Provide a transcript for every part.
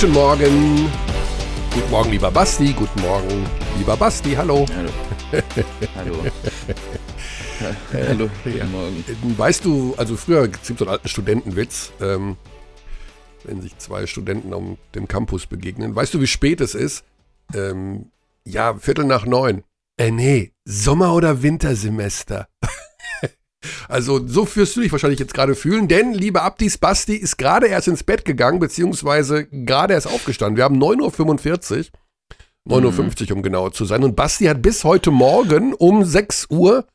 Guten Morgen. Guten Morgen, lieber Basti. Guten Morgen, lieber Basti. Hallo. Hallo. Hallo. Hallo. Guten Morgen. Weißt du, also früher gibt es so einen alten Studentenwitz, ähm, wenn sich zwei Studenten auf dem Campus begegnen. Weißt du, wie spät es ist? Ähm, ja, Viertel nach neun. Äh, nee, Sommer- oder Wintersemester. Also so fühlst du dich wahrscheinlich jetzt gerade fühlen, denn liebe Abdis, Basti ist gerade erst ins Bett gegangen, beziehungsweise gerade erst aufgestanden. Wir haben 9.45 Uhr, 9.50 Uhr um genauer zu sein. Und Basti hat bis heute Morgen um 6 Uhr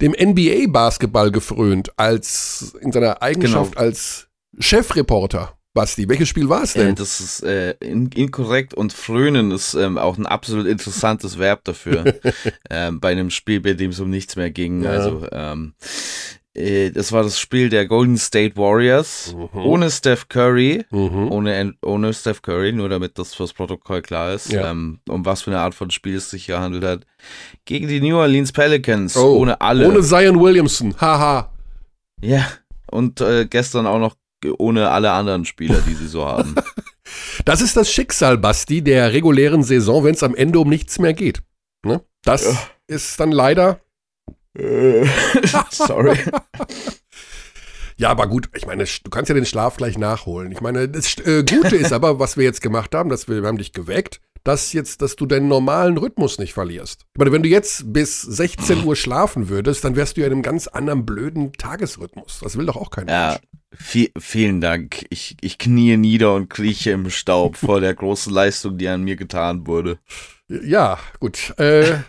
dem NBA-Basketball gefrönt, als in seiner Eigenschaft Genau. als Chefreporter. Basti, welches Spiel war es Äh, denn? das ist äh, in, inkorrekt und frönen ist ähm, auch ein absolut interessantes Verb dafür. ähm, bei einem Spiel, bei dem es um nichts mehr ging. Ja. Also, ähm, äh, das war das Spiel der Golden State Warriors. Mhm. Ohne Steph Curry. Mhm. Ohne, ohne Steph Curry, nur damit das fürs Protokoll klar ist, Ja. ähm, um was für eine Art von Spiel es sich gehandelt hat. Gegen die New Orleans Pelicans, Oh, ohne alle. Ohne Zion Williamson, haha. Ja, und äh, gestern auch noch ohne alle anderen Spieler, die sie so haben. Das ist das Schicksal, Basti, der regulären Saison, wenn es am Ende um nichts mehr geht. Ne? Das Ja. ist dann leider. Sorry. Ja, aber gut, ich meine, du kannst ja den Schlaf gleich nachholen. Ich meine, das äh, Gute ist aber, was wir jetzt gemacht haben, dass wir, wir haben dich geweckt, dass jetzt, dass du deinen normalen Rhythmus nicht verlierst. Ich meine, wenn du jetzt bis 16 Uhr schlafen würdest, dann wärst du ja in einem ganz anderen blöden Tagesrhythmus. Das will doch auch keiner. Ja, vi vielen Dank. Ich, ich knie nieder und krieche im Staub vor der großen Leistung, die an mir getan wurde. Ja, gut. Äh,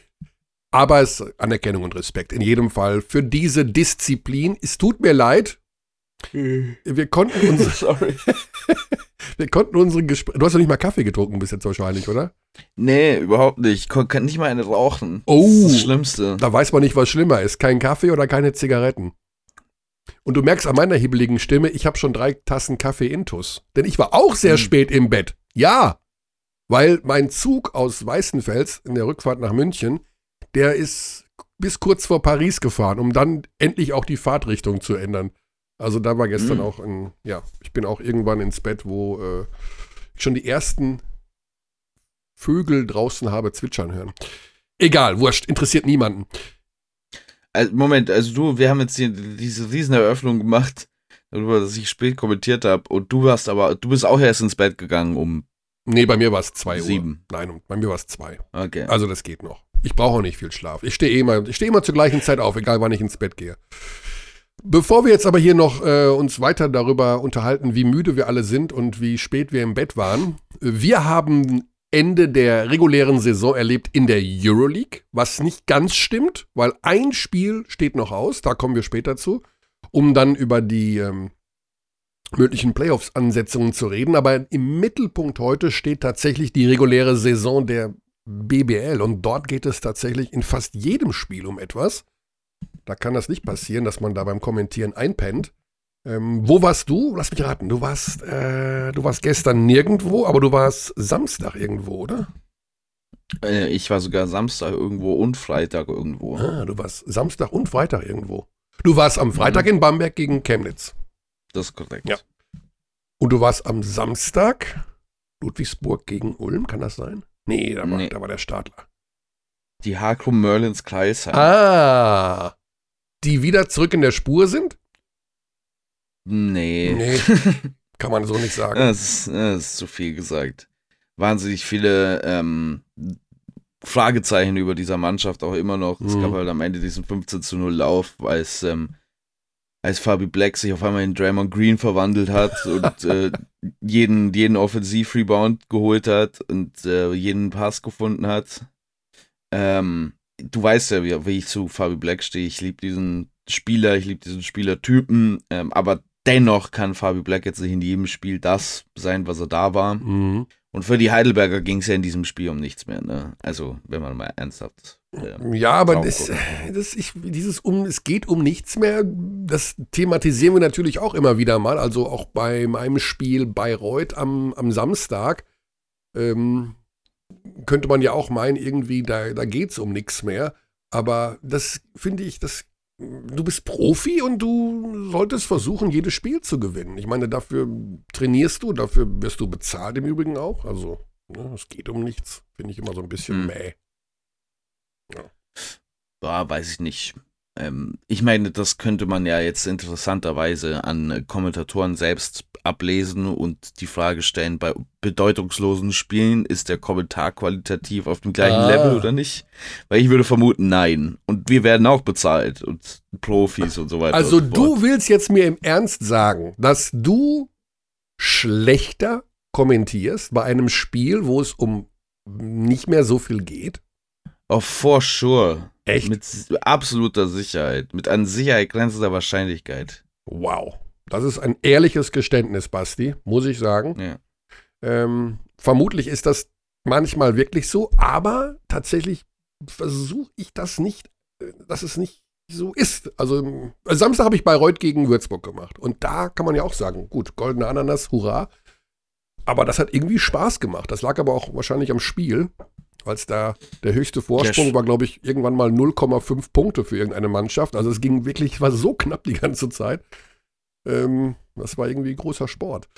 aber es ist Anerkennung und Respekt in jedem Fall für diese Disziplin. Es tut mir leid. Wir konnten unsere, Sorry. Wir konnten unsere Gespräche. Du hast doch nicht mal Kaffee getrunken bis jetzt wahrscheinlich, oder? Nee, überhaupt nicht. Ich kann nicht mal eine rauchen. Oh. Das ist das Schlimmste. Da weiß man nicht, was schlimmer ist. Kein Kaffee oder keine Zigaretten. Und du merkst an meiner hibbeligen Stimme, ich habe schon drei Tassen Kaffee intus. Denn ich war auch sehr Hm. spät im Bett. Ja. Weil mein Zug aus Weißenfels in der Rückfahrt nach München, der ist bis kurz vor Paris gefahren, um dann endlich auch die Fahrtrichtung zu ändern. Also da war gestern Hm. auch ein, ja, ich bin auch irgendwann ins Bett, wo äh, ich schon die ersten Vögel draußen habe zwitschern hören. Egal, wurscht, interessiert niemanden. Also, Moment, also du, wir haben jetzt hier diese Rieseneröffnung gemacht, darüber, dass ich spät kommentiert habe. Und du warst aber, du bist auch erst ins Bett gegangen um Nee, bei mir war es zwei Uhr. sieben. Nein, um- bei mir war es zwei. Okay. Also das geht noch. Ich brauche auch nicht viel Schlaf. Ich stehe eh immer, ich stehe immer zur gleichen Zeit auf, egal wann ich ins Bett gehe. Bevor wir jetzt aber hier noch äh, uns weiter darüber unterhalten, wie müde wir alle sind und wie spät wir im Bett waren, wir haben Ende der regulären Saison erlebt in der Euroleague, was nicht ganz stimmt, weil ein Spiel steht noch aus, da kommen wir später zu, um dann über die ähm, möglichen Playoffs-Ansetzungen zu reden. Aber im Mittelpunkt heute steht tatsächlich die reguläre Saison der BBL und dort geht es tatsächlich in fast jedem Spiel um etwas. Da kann das nicht passieren, dass man da beim Kommentieren einpennt. Ähm, wo warst du? Lass mich raten. Du warst, äh, du warst gestern nirgendwo, aber du warst Samstag irgendwo, oder? Äh, ich war sogar Samstag irgendwo und Freitag irgendwo. Ah, du warst Samstag und Freitag irgendwo. Du warst am Freitag in Bamberg gegen Chemnitz. Das ist korrekt. Ja. Und du warst am Samstag Ludwigsburg gegen Ulm, kann das sein? Nee, da war, Nee. Da war der Startler. Die Hakrum Merlins Kreisheim. Ah, die wieder zurück in der Spur sind? Nee. Nee, kann man so nicht sagen. Das ist, das ist zu viel gesagt. Wahnsinnig viele ähm, Fragezeichen über dieser Mannschaft auch immer noch. Es Mhm. gab halt am Ende diesen 15 zu 0 Lauf, als, ähm, als Fabi Black sich auf einmal in Draymond Green verwandelt hat und äh, jeden, jeden Offensiv-Rebound geholt hat und äh, jeden Pass gefunden hat. Ähm, du weißt ja, wie, wie ich zu Fabi Black stehe. Ich liebe diesen Spieler, ich liebe diesen Spielertypen, ähm, aber dennoch kann Fabi Black jetzt nicht in jedem Spiel das sein, was er da war. Mhm. Und für die Heidelberger ging es ja in diesem Spiel um nichts mehr. Ne? Also, wenn man mal ernsthaft. ähm, Ja, aber das, das ich, dieses um, es geht um nichts mehr, das thematisieren wir natürlich auch immer wieder mal. Also auch bei meinem Spiel Bayreuth am, am Samstag ähm, könnte man ja auch meinen, irgendwie, da, da geht es um nichts mehr. Aber das finde ich, das du bist Profi und du solltest versuchen, jedes Spiel zu gewinnen. Ich meine, dafür trainierst du, dafür wirst du bezahlt im Übrigen auch. Also, ne, es geht um nichts. Finde ich immer so ein bisschen Hm. mäh. Boah, weiß ich nicht. Ähm, ich meine, das könnte man ja jetzt interessanterweise an Kommentatoren selbst ablesen und die Frage stellen, bei bedeutungslosen Spielen ist der Kommentar qualitativ auf dem gleichen Ah. Level oder nicht? Weil ich würde vermuten, nein. Und wir werden auch bezahlt und Profis und so weiter. Also, so du willst jetzt mir im Ernst sagen, dass du schlechter kommentierst bei einem Spiel, wo es um nicht mehr so viel geht? Oh, for sure. Echt? Mit absoluter Sicherheit. Mit an Sicherheit grenzender Wahrscheinlichkeit. Wow. Das ist ein ehrliches Geständnis, Basti, muss ich sagen. Ja. Ähm, vermutlich ist das manchmal wirklich so, aber tatsächlich versuche ich das nicht, äh, dass es nicht so ist. Also ähm, Samstag habe ich Bayreuth gegen Würzburg gemacht und da kann man ja auch sagen, gut, goldene Ananas, hurra. Aber das hat irgendwie Spaß gemacht. Das lag aber auch wahrscheinlich am Spiel, weil es da der höchste Vorsprung Sch- war, glaube ich, irgendwann mal 0,5 Punkte für irgendeine Mannschaft. Also es ging wirklich, war so knapp die ganze Zeit. Ähm, das war irgendwie großer Sport.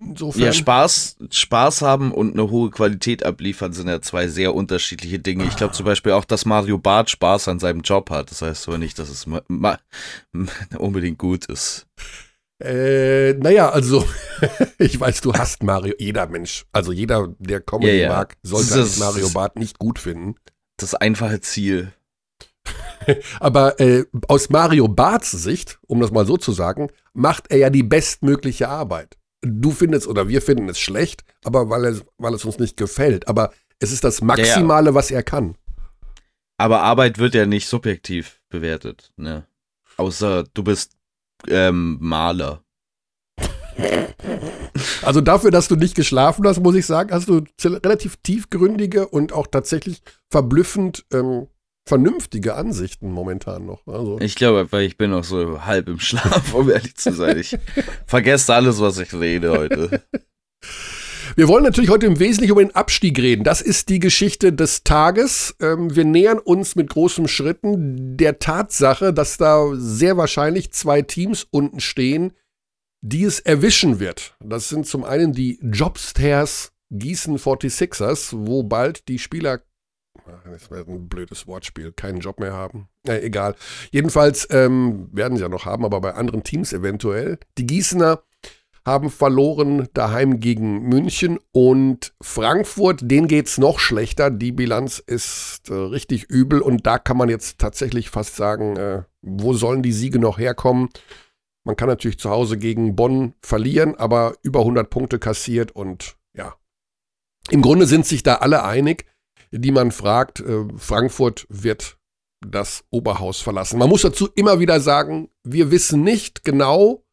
Insofern. Ja, Spaß, Spaß haben und eine hohe Qualität abliefern sind ja zwei sehr unterschiedliche Dinge. Ich glaube zum Beispiel auch, dass Mario Barth Spaß an seinem Job hat. Das heißt aber nicht, dass es unbedingt gut ist. Äh, naja, also, ich weiß, du hast Mario, jeder Mensch, also jeder, der Comedy Ja, ja. mag, sollte Das Mario Barth nicht gut finden. Das einfache Ziel. Aber äh, aus Mario Barths Sicht, um das mal so zu sagen, macht er ja die bestmögliche Arbeit. Du findest oder wir finden es schlecht, aber weil es, weil es uns nicht gefällt. Aber es ist das Maximale, was er kann. Aber Arbeit wird ja nicht subjektiv bewertet. Ne? Außer du bist ähm, Maler. Also dafür, dass du nicht geschlafen hast, muss ich sagen, hast du relativ tiefgründige und auch tatsächlich verblüffend ähm, vernünftige Ansichten momentan noch. Also. Ich glaube, weil ich bin noch so halb im Schlaf, um ehrlich zu sein. Ich vergesse alles, was ich rede heute. Wir wollen natürlich heute im Wesentlichen über den Abstieg reden. Das ist die Geschichte des Tages. Ähm, wir nähern uns mit großen Schritten der Tatsache, dass da sehr wahrscheinlich zwei Teams unten stehen, die es erwischen wird. Das sind zum einen die Jobstairs Gießen 46ers, wo bald die Spieler, das wäre ein blödes Wortspiel, keinen Job mehr haben. Äh, egal. Jedenfalls ähm, werden sie ja noch haben, aber bei anderen Teams eventuell. Die Gießener haben verloren daheim gegen München und Frankfurt, denen geht's noch schlechter. Die Bilanz ist äh, richtig übel und da kann man jetzt tatsächlich fast sagen, äh, wo sollen die Siege noch herkommen? Man kann natürlich zu Hause gegen Bonn verlieren, aber über 100 Punkte kassiert und ja. Im Grunde sind sich da alle einig, die man fragt, äh, Frankfurt wird das Oberhaus verlassen. Man muss dazu immer wieder sagen, wir wissen nicht genau,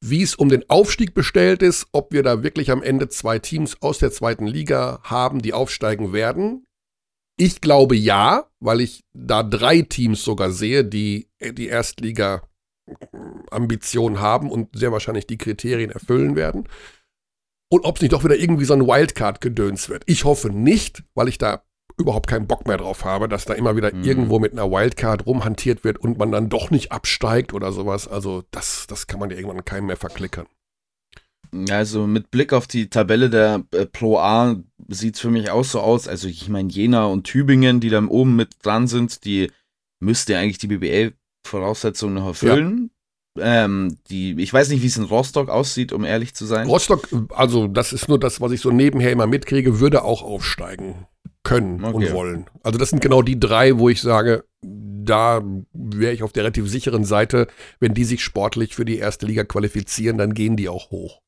wie es um den Aufstieg bestellt ist, ob wir da wirklich am Ende zwei Teams aus der zweiten Liga haben, die aufsteigen werden. Ich glaube ja, weil ich da drei Teams sogar sehe, die die Erstliga-Ambitionen haben und sehr wahrscheinlich die Kriterien erfüllen werden. Und ob es nicht doch wieder irgendwie so ein Wildcard-Gedöns wird. Ich hoffe nicht, weil ich da überhaupt keinen Bock mehr drauf habe, dass da immer wieder Mhm. irgendwo mit einer Wildcard rumhantiert wird und man dann doch nicht absteigt oder sowas. Also das, das kann man ja irgendwann keinem mehr verklickern. Also mit Blick auf die Tabelle der äh, Pro A sieht es für mich auch so aus. Also ich meine, Jena und Tübingen, die da oben mit dran sind, die müsste ja eigentlich die BBL-Voraussetzungen noch erfüllen. Ähm, die, ich weiß nicht, wie es in Rostock aussieht, um ehrlich zu sein. Rostock, also das ist nur das, was ich so nebenher immer mitkriege, würde auch aufsteigen können und Okay. wollen. Also das sind genau die drei, wo ich sage, da wäre ich auf der relativ sicheren Seite. Wenn die sich sportlich für die erste Liga qualifizieren, dann gehen die auch hoch.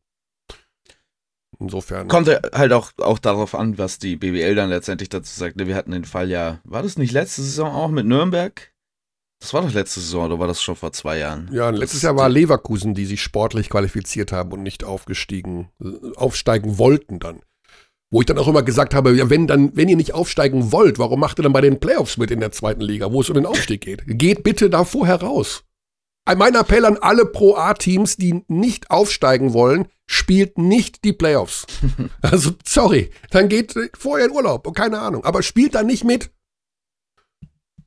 Insofern. Kommt halt auch, auch darauf an, was die BBL dann letztendlich dazu sagt. Ne, Wir hatten den Fall ja, war das nicht letzte Saison auch mit Nürnberg? Das war doch letzte Saison oder war das schon vor zwei Jahren? Ja, Das- letztes Jahr war Leverkusen, die sich sportlich qualifiziert haben und nicht aufgestiegen, aufsteigen wollten dann. Wo ich dann auch immer gesagt habe, ja, wenn dann, wenn ihr nicht aufsteigen wollt, warum macht ihr dann bei den Playoffs mit in der zweiten Liga, wo es um den Aufstieg geht? Geht bitte da vorher raus. Ein- Mein Appell an alle Pro A-Teams, die nicht aufsteigen wollen, spielt nicht die Playoffs. Also, sorry, dann geht vorher in Urlaub, keine Ahnung. Aber spielt dann nicht mit.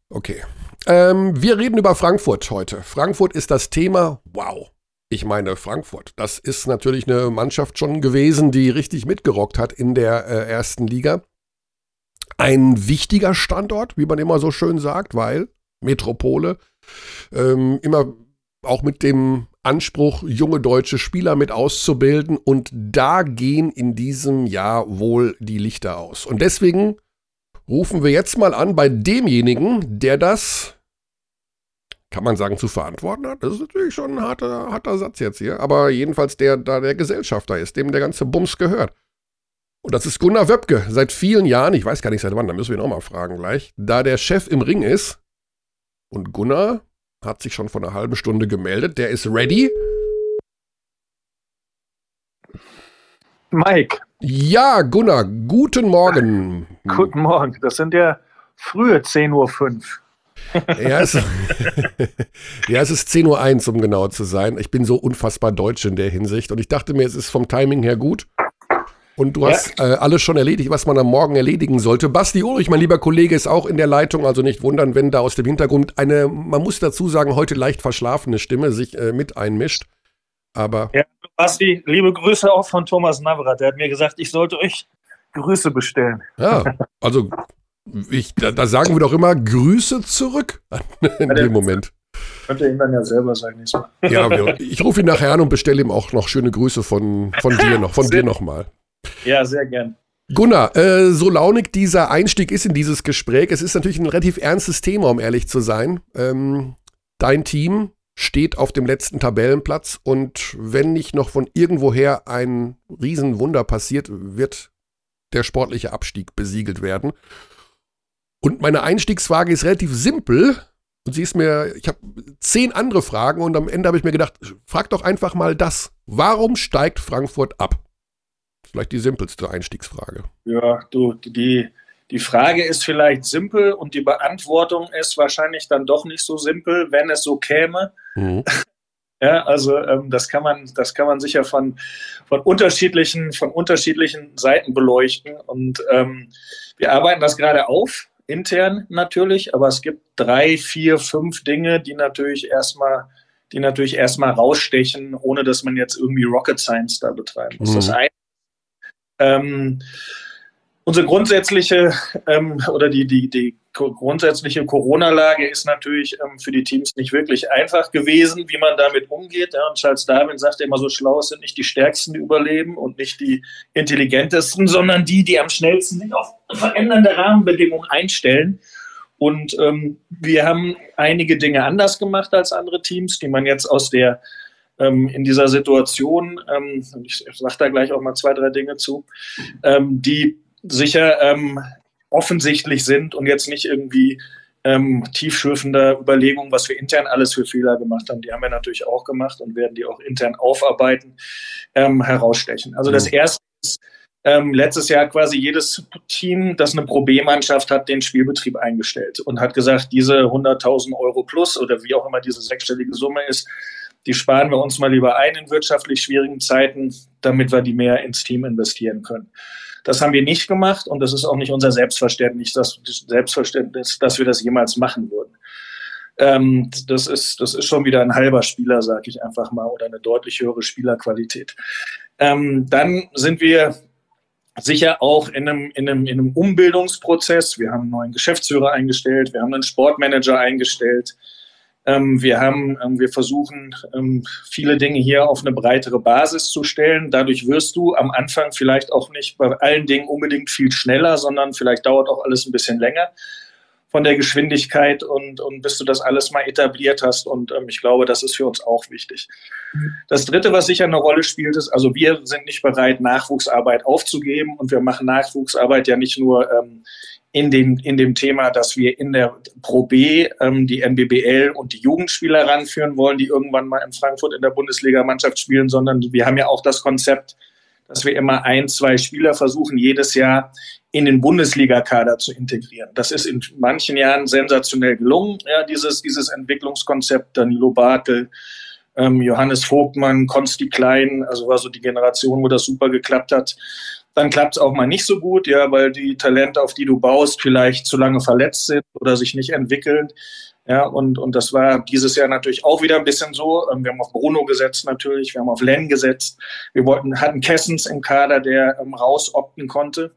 Okay, Ähm, wir reden über Frankfurt heute. Frankfurt ist das Thema. Wow. Ich meine, Frankfurt, das ist natürlich eine Mannschaft schon gewesen, die richtig mitgerockt hat in der äh, ersten Liga. Ein wichtiger Standort, wie man immer so schön sagt, weil Metropole ähm, immer auch mit dem Anspruch, junge deutsche Spieler mit auszubilden. Und da gehen in diesem Jahr wohl die Lichter aus. Und deswegen rufen wir jetzt mal an bei demjenigen, der das, kann man sagen, zu verantworten hat. Das ist natürlich schon ein harter, harter Satz jetzt hier. Aber jedenfalls der da der Gesellschafter ist, dem der ganze Bums gehört. Und das ist Gunnar Wöbke. Seit vielen Jahren, ich weiß gar nicht seit wann, da müssen wir ihn auch mal fragen gleich, da der Chef im Ring ist. Und Gunnar hat sich schon vor einer halben Stunde gemeldet. Der ist ready. Mike. Ja, Gunnar, guten Morgen. Guten Morgen. Das sind ja frühe 10.05 Uhr. Ja, es, ja, es ist 10.01 Uhr, um genau zu sein. Ich bin so unfassbar deutsch in der Hinsicht und ich dachte mir, es ist vom Timing her gut. Und du ja. hast äh, alles schon erledigt, was man am Morgen erledigen sollte. Basti Ulrich, mein lieber Kollege, ist auch in der Leitung, also nicht wundern, wenn da aus dem Hintergrund eine, man muss dazu sagen, heute leicht verschlafene Stimme sich äh, mit einmischt. Aber. Ja, Basti, liebe Grüße auch von Thomas Navrat. Der hat mir gesagt, ich sollte euch Grüße bestellen. Ja, also ich, da, da, sagen wir doch immer Grüße zurück in dem Moment. Könnte ihm dann ja selber sagen nächstes Mal. Ja, ich rufe ihn nachher an und bestelle ihm auch noch schöne Grüße von, von dir noch, von dir nochmal. Ja, sehr gern. Gunnar, äh, so launig dieser Einstieg ist in dieses Gespräch, es ist natürlich ein relativ ernstes Thema, um ehrlich zu sein. Ähm, dein Team steht auf dem letzten Tabellenplatz und wenn nicht noch von irgendwoher ein Riesenwunder passiert, wird der sportliche Abstieg besiegelt werden. Und meine Einstiegsfrage ist relativ simpel. Und sie ist mir, ich habe zehn andere Fragen und am Ende habe ich mir gedacht, frag doch einfach mal das. Warum steigt Frankfurt ab? Vielleicht die simpelste Einstiegsfrage. Ja, du, die, die Frage ist vielleicht simpel und die Beantwortung ist wahrscheinlich dann doch nicht so simpel, wenn es so käme. Mhm. Ja, also ähm, das kann man, das kann man sicher von, von unterschiedlichen, von unterschiedlichen Seiten beleuchten. Und ähm, wir arbeiten das gerade auf, intern natürlich, aber es gibt drei, vier, fünf Dinge, die natürlich erstmal, die natürlich erstmal rausstechen, ohne dass man jetzt irgendwie Rocket Science da betreiben muss. Mhm. Das eine ähm, unsere grundsätzliche ähm, oder die, die, die grundsätzliche Corona-Lage ist natürlich ähm, für die Teams nicht wirklich einfach gewesen, wie man damit umgeht. Ja. Und Charles Darwin sagt immer so schlau, es sind nicht die Stärksten, die überleben und nicht die intelligentesten, sondern die, die am schnellsten sich auf verändernde Rahmenbedingungen einstellen. Und ähm, wir haben einige Dinge anders gemacht als andere Teams, die man jetzt aus der ähm, in dieser Situation, ähm, ich sage da gleich auch mal zwei, drei Dinge zu, ähm, die sicher offensichtlich sind und jetzt nicht irgendwie ähm, tiefschürfender Überlegungen, was wir intern alles für Fehler gemacht haben. Die haben wir natürlich auch gemacht und werden die auch intern aufarbeiten, ähm, herausstechen. Also das mhm. erste ist, ähm, letztes Jahr quasi jedes Team, das eine Pro B-Mannschaft hat, den Spielbetrieb eingestellt und hat gesagt, diese 100.000 Euro plus oder wie auch immer diese sechsstellige Summe ist, die sparen wir uns mal lieber ein in wirtschaftlich schwierigen Zeiten, damit wir die mehr ins Team investieren können. Das haben wir nicht gemacht und das ist auch nicht unser Selbstverständnis, das Selbstverständnis, dass wir das jemals machen würden. Ähm, das, ist, das ist schon wieder ein halber Spieler, sage ich einfach mal, oder eine deutlich höhere Spielerqualität. Ähm, dann sind wir sicher auch in einem, in, einem, in einem Umbildungsprozess. Wir haben einen neuen Geschäftsführer eingestellt, wir haben einen Sportmanager eingestellt. Ähm, wir haben, ähm, wir versuchen, ähm, viele Dinge hier auf eine breitere Basis zu stellen. Dadurch wirst du am Anfang vielleicht auch nicht bei allen Dingen unbedingt viel schneller, sondern vielleicht dauert auch alles ein bisschen länger von der Geschwindigkeit und, und bis du das alles mal etabliert hast. Und ähm, ich glaube, das ist für uns auch wichtig. Das Dritte, was sicher eine Rolle spielt, ist, also wir sind nicht bereit, Nachwuchsarbeit aufzugeben und wir machen Nachwuchsarbeit ja nicht nur ähm, in dem, in dem Thema, dass wir in der Pro B ähm, die NBBL und die Jugendspieler ranführen wollen, die irgendwann mal in Frankfurt in der Bundesliga-Mannschaft spielen, sondern wir haben ja auch das Konzept, dass wir immer ein, zwei Spieler versuchen, jedes Jahr in den Bundesliga-Kader zu integrieren. Das ist in manchen Jahren sensationell gelungen, ja, dieses, dieses Entwicklungskonzept. Danilo Bartel, ähm, Johannes Vogtmann, Konsti Klein, also war so die Generation, wo das super geklappt hat. Dann klappt es auch mal nicht so gut, ja, weil die Talente, auf die du baust, vielleicht zu lange verletzt sind oder sich nicht entwickeln. Ja, und, und das war dieses Jahr natürlich auch wieder ein bisschen so. Ähm, wir haben auf Bruno gesetzt natürlich, wir haben auf Len gesetzt. Wir wollten, hatten Kessens im Kader, der ähm, rausopten konnte.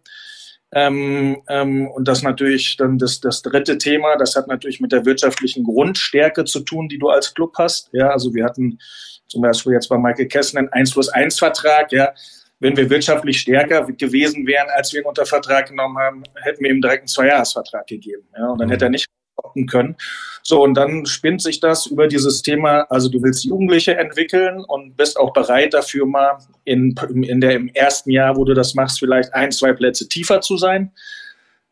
Ähm, ähm, und das natürlich dann das, das dritte Thema, das hat natürlich mit der wirtschaftlichen Grundstärke zu tun, die du als Club hast. Ja, also wir hatten zum Beispiel jetzt bei Michael Kessler einen 1 plus 1 Vertrag, ja. Wenn wir wirtschaftlich stärker gewesen wären, als wir ihn unter Vertrag genommen haben, hätten wir ihm direkt einen Zweijahresvertrag gegeben. Ja, und dann hätte er nicht opten können. So, und dann spinnt sich das über dieses Thema, also du willst Jugendliche entwickeln und bist auch bereit dafür mal in, in der, im ersten Jahr, wo du das machst, vielleicht ein, zwei Plätze tiefer zu sein,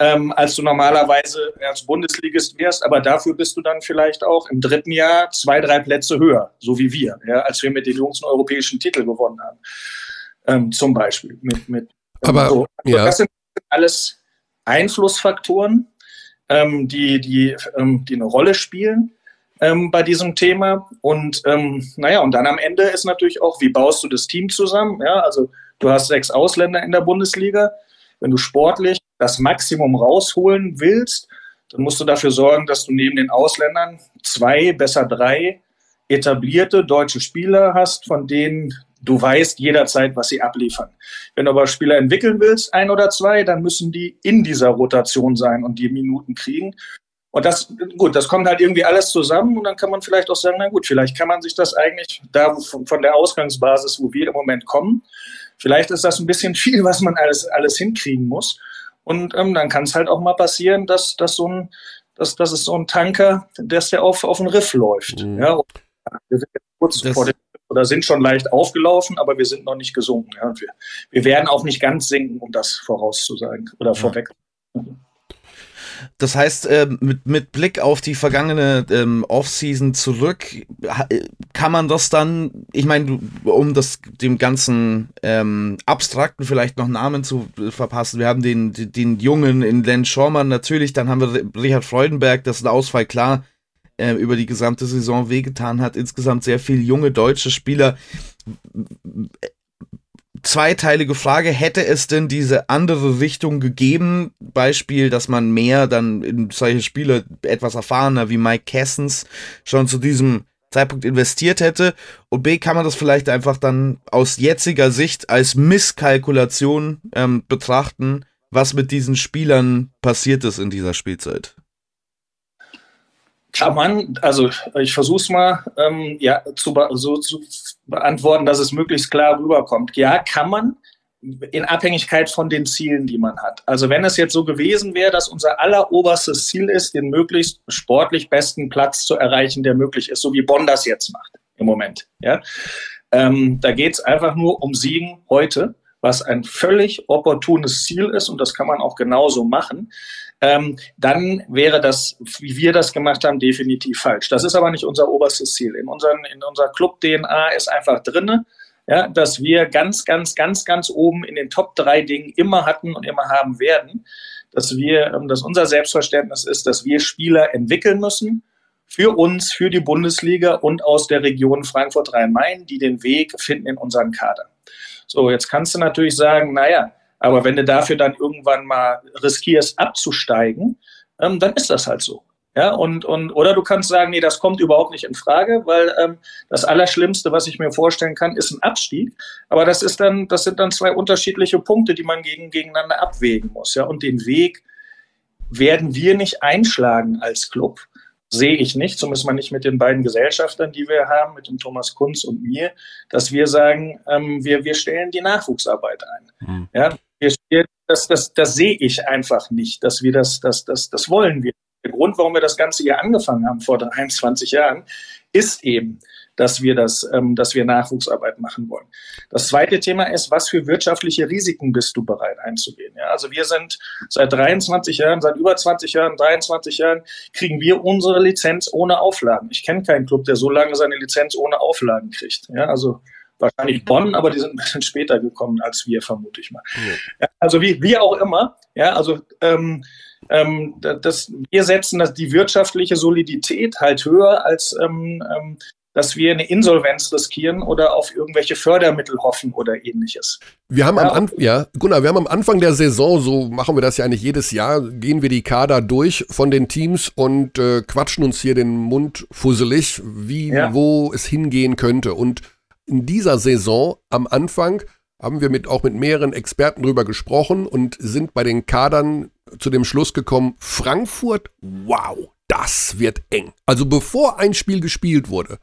ähm, als du normalerweise als Bundesligist wärst. Aber dafür bist du dann vielleicht auch im dritten Jahr zwei, drei Plätze höher, so wie wir, ja, als wir mit den Jungs einen europäischen Titel gewonnen haben. Ähm, zum Beispiel. Mit, mit, aber so. also ja. das sind alles Einflussfaktoren, ähm, die, die, ähm, die eine Rolle spielen ähm, bei diesem Thema. Und ähm, naja, und dann am Ende ist natürlich auch, wie baust du das Team zusammen? Ja, also du hast sechs Ausländer in der Bundesliga. Wenn du sportlich das Maximum rausholen willst, dann musst du dafür sorgen, dass du neben den Ausländern zwei, besser drei etablierte deutsche Spieler hast, von denen Du weißt jederzeit, was sie abliefern. Wenn du aber Spieler entwickeln willst, ein oder zwei, dann müssen die in dieser Rotation sein und die Minuten kriegen. Und das, gut, das kommt halt irgendwie alles zusammen und dann kann man vielleicht auch sagen, na gut, vielleicht kann man sich das eigentlich da von der Ausgangsbasis, wo wir im Moment kommen, vielleicht ist das ein bisschen viel, was man alles, alles hinkriegen muss. Und ähm, dann kann es halt auch mal passieren, dass, dass so ein, dass, dass es so ein Tanker, dass der auf, auf den Riff läuft. Mhm. Ja, wir sind jetzt kurz das, vor dem oder sind schon leicht aufgelaufen, aber wir sind noch nicht gesunken. Ja. Wir, wir werden auch nicht ganz sinken, um das vorauszusagen oder ja. vorweg. Das heißt, äh, mit, mit Blick auf die vergangene ähm, Offseason zurück, kann man das dann, ich meine, um das dem ganzen ähm, Abstrakten vielleicht noch Namen zu verpassen, wir haben den, den Jungen in Len Schormann natürlich, dann haben wir Richard Freudenberg, das ist ein Ausfall klar äh, über die gesamte Saison wehgetan hat. Insgesamt sehr viele junge deutsche Spieler. Zweiteilige Frage, hätte es denn diese andere Richtung gegeben? Beispiel, dass man mehr dann in solche Spieler etwas erfahrener wie Mike Kessens schon zu diesem Zeitpunkt investiert hätte. Und B, kann man das vielleicht einfach dann aus jetziger Sicht als Misskalkulation ähm, betrachten, was mit diesen Spielern passiert ist in dieser Spielzeit? Kann man, also ich versuche es mal ähm, ja, zu, so zu beantworten, dass es möglichst klar rüberkommt. Ja, kann man in Abhängigkeit von den Zielen, die man hat. Also wenn es jetzt so gewesen wäre, dass unser alleroberstes Ziel ist, den möglichst sportlich besten Platz zu erreichen, der möglich ist, so wie Bonn das jetzt macht im Moment. Ja? Ähm, da geht es einfach nur um Siegen heute, was ein völlig opportunes Ziel ist und das kann man auch genauso machen ähm, dann wäre das, wie wir das gemacht haben, definitiv falsch. Das ist aber nicht unser oberstes Ziel. In, unseren, in unserer Club-DNA ist einfach drin, ja, dass wir ganz, ganz, ganz, ganz oben in den Top drei Dingen immer hatten und immer haben werden, dass wir, ähm, dass unser Selbstverständnis ist, dass wir Spieler entwickeln müssen für uns, für die Bundesliga und aus der Region Frankfurt-Rhein-Main, die den Weg finden in unseren Kader. So, jetzt kannst du natürlich sagen, naja, aber wenn du dafür dann irgendwann mal riskierst, abzusteigen, ähm, dann ist das halt so. Ja, und, und, oder du kannst sagen, nee, das kommt überhaupt nicht in Frage, weil ähm, das Allerschlimmste, was ich mir vorstellen kann, ist ein Abstieg. Aber das ist dann, das sind dann zwei unterschiedliche Punkte, die man gegen, gegeneinander abwägen muss. Ja, und den Weg werden wir nicht einschlagen als Club. Sehe ich nicht, zumindest mal nicht mit den beiden Gesellschaftern, die wir haben, mit dem Thomas Kunz und mir, dass wir sagen, ähm, wir, wir stellen die Nachwuchsarbeit ein. Mhm. Ja, das, das, das sehe ich einfach nicht, dass wir das, das, das, das wollen wir. Der Grund, warum wir das Ganze hier angefangen haben vor 23 Jahren, ist eben, dass wir das, ähm, dass wir Nachwuchsarbeit machen wollen. Das zweite Thema ist, was für wirtschaftliche Risiken bist du bereit einzugehen? Ja, also wir sind seit 23 Jahren, seit über 20 Jahren, 23 Jahren kriegen wir unsere Lizenz ohne Auflagen. Ich kenne keinen Club, der so lange seine Lizenz ohne Auflagen kriegt. Ja, also wahrscheinlich Bonn, aber die sind ein bisschen später gekommen als wir, vermute ich mal. Ja. Also wie, wie auch immer, ja, also ähm, ähm, das, wir setzen das, die wirtschaftliche Solidität halt höher als, ähm, ähm dass wir eine Insolvenz riskieren oder auf irgendwelche Fördermittel hoffen oder ähnliches. Wir haben ja. am Anfang, ja, Gunnar, wir haben am Anfang der Saison, so machen wir das ja eigentlich jedes Jahr, gehen wir die Kader durch von den Teams und äh, quatschen uns hier den Mund fusselig, wie, ja. wo es hingehen könnte. Und in dieser Saison am Anfang haben wir mit, auch mit mehreren Experten drüber gesprochen und sind bei den Kadern zu dem Schluss gekommen, Frankfurt, wow, das wird eng. Also bevor ein Spiel gespielt wurde,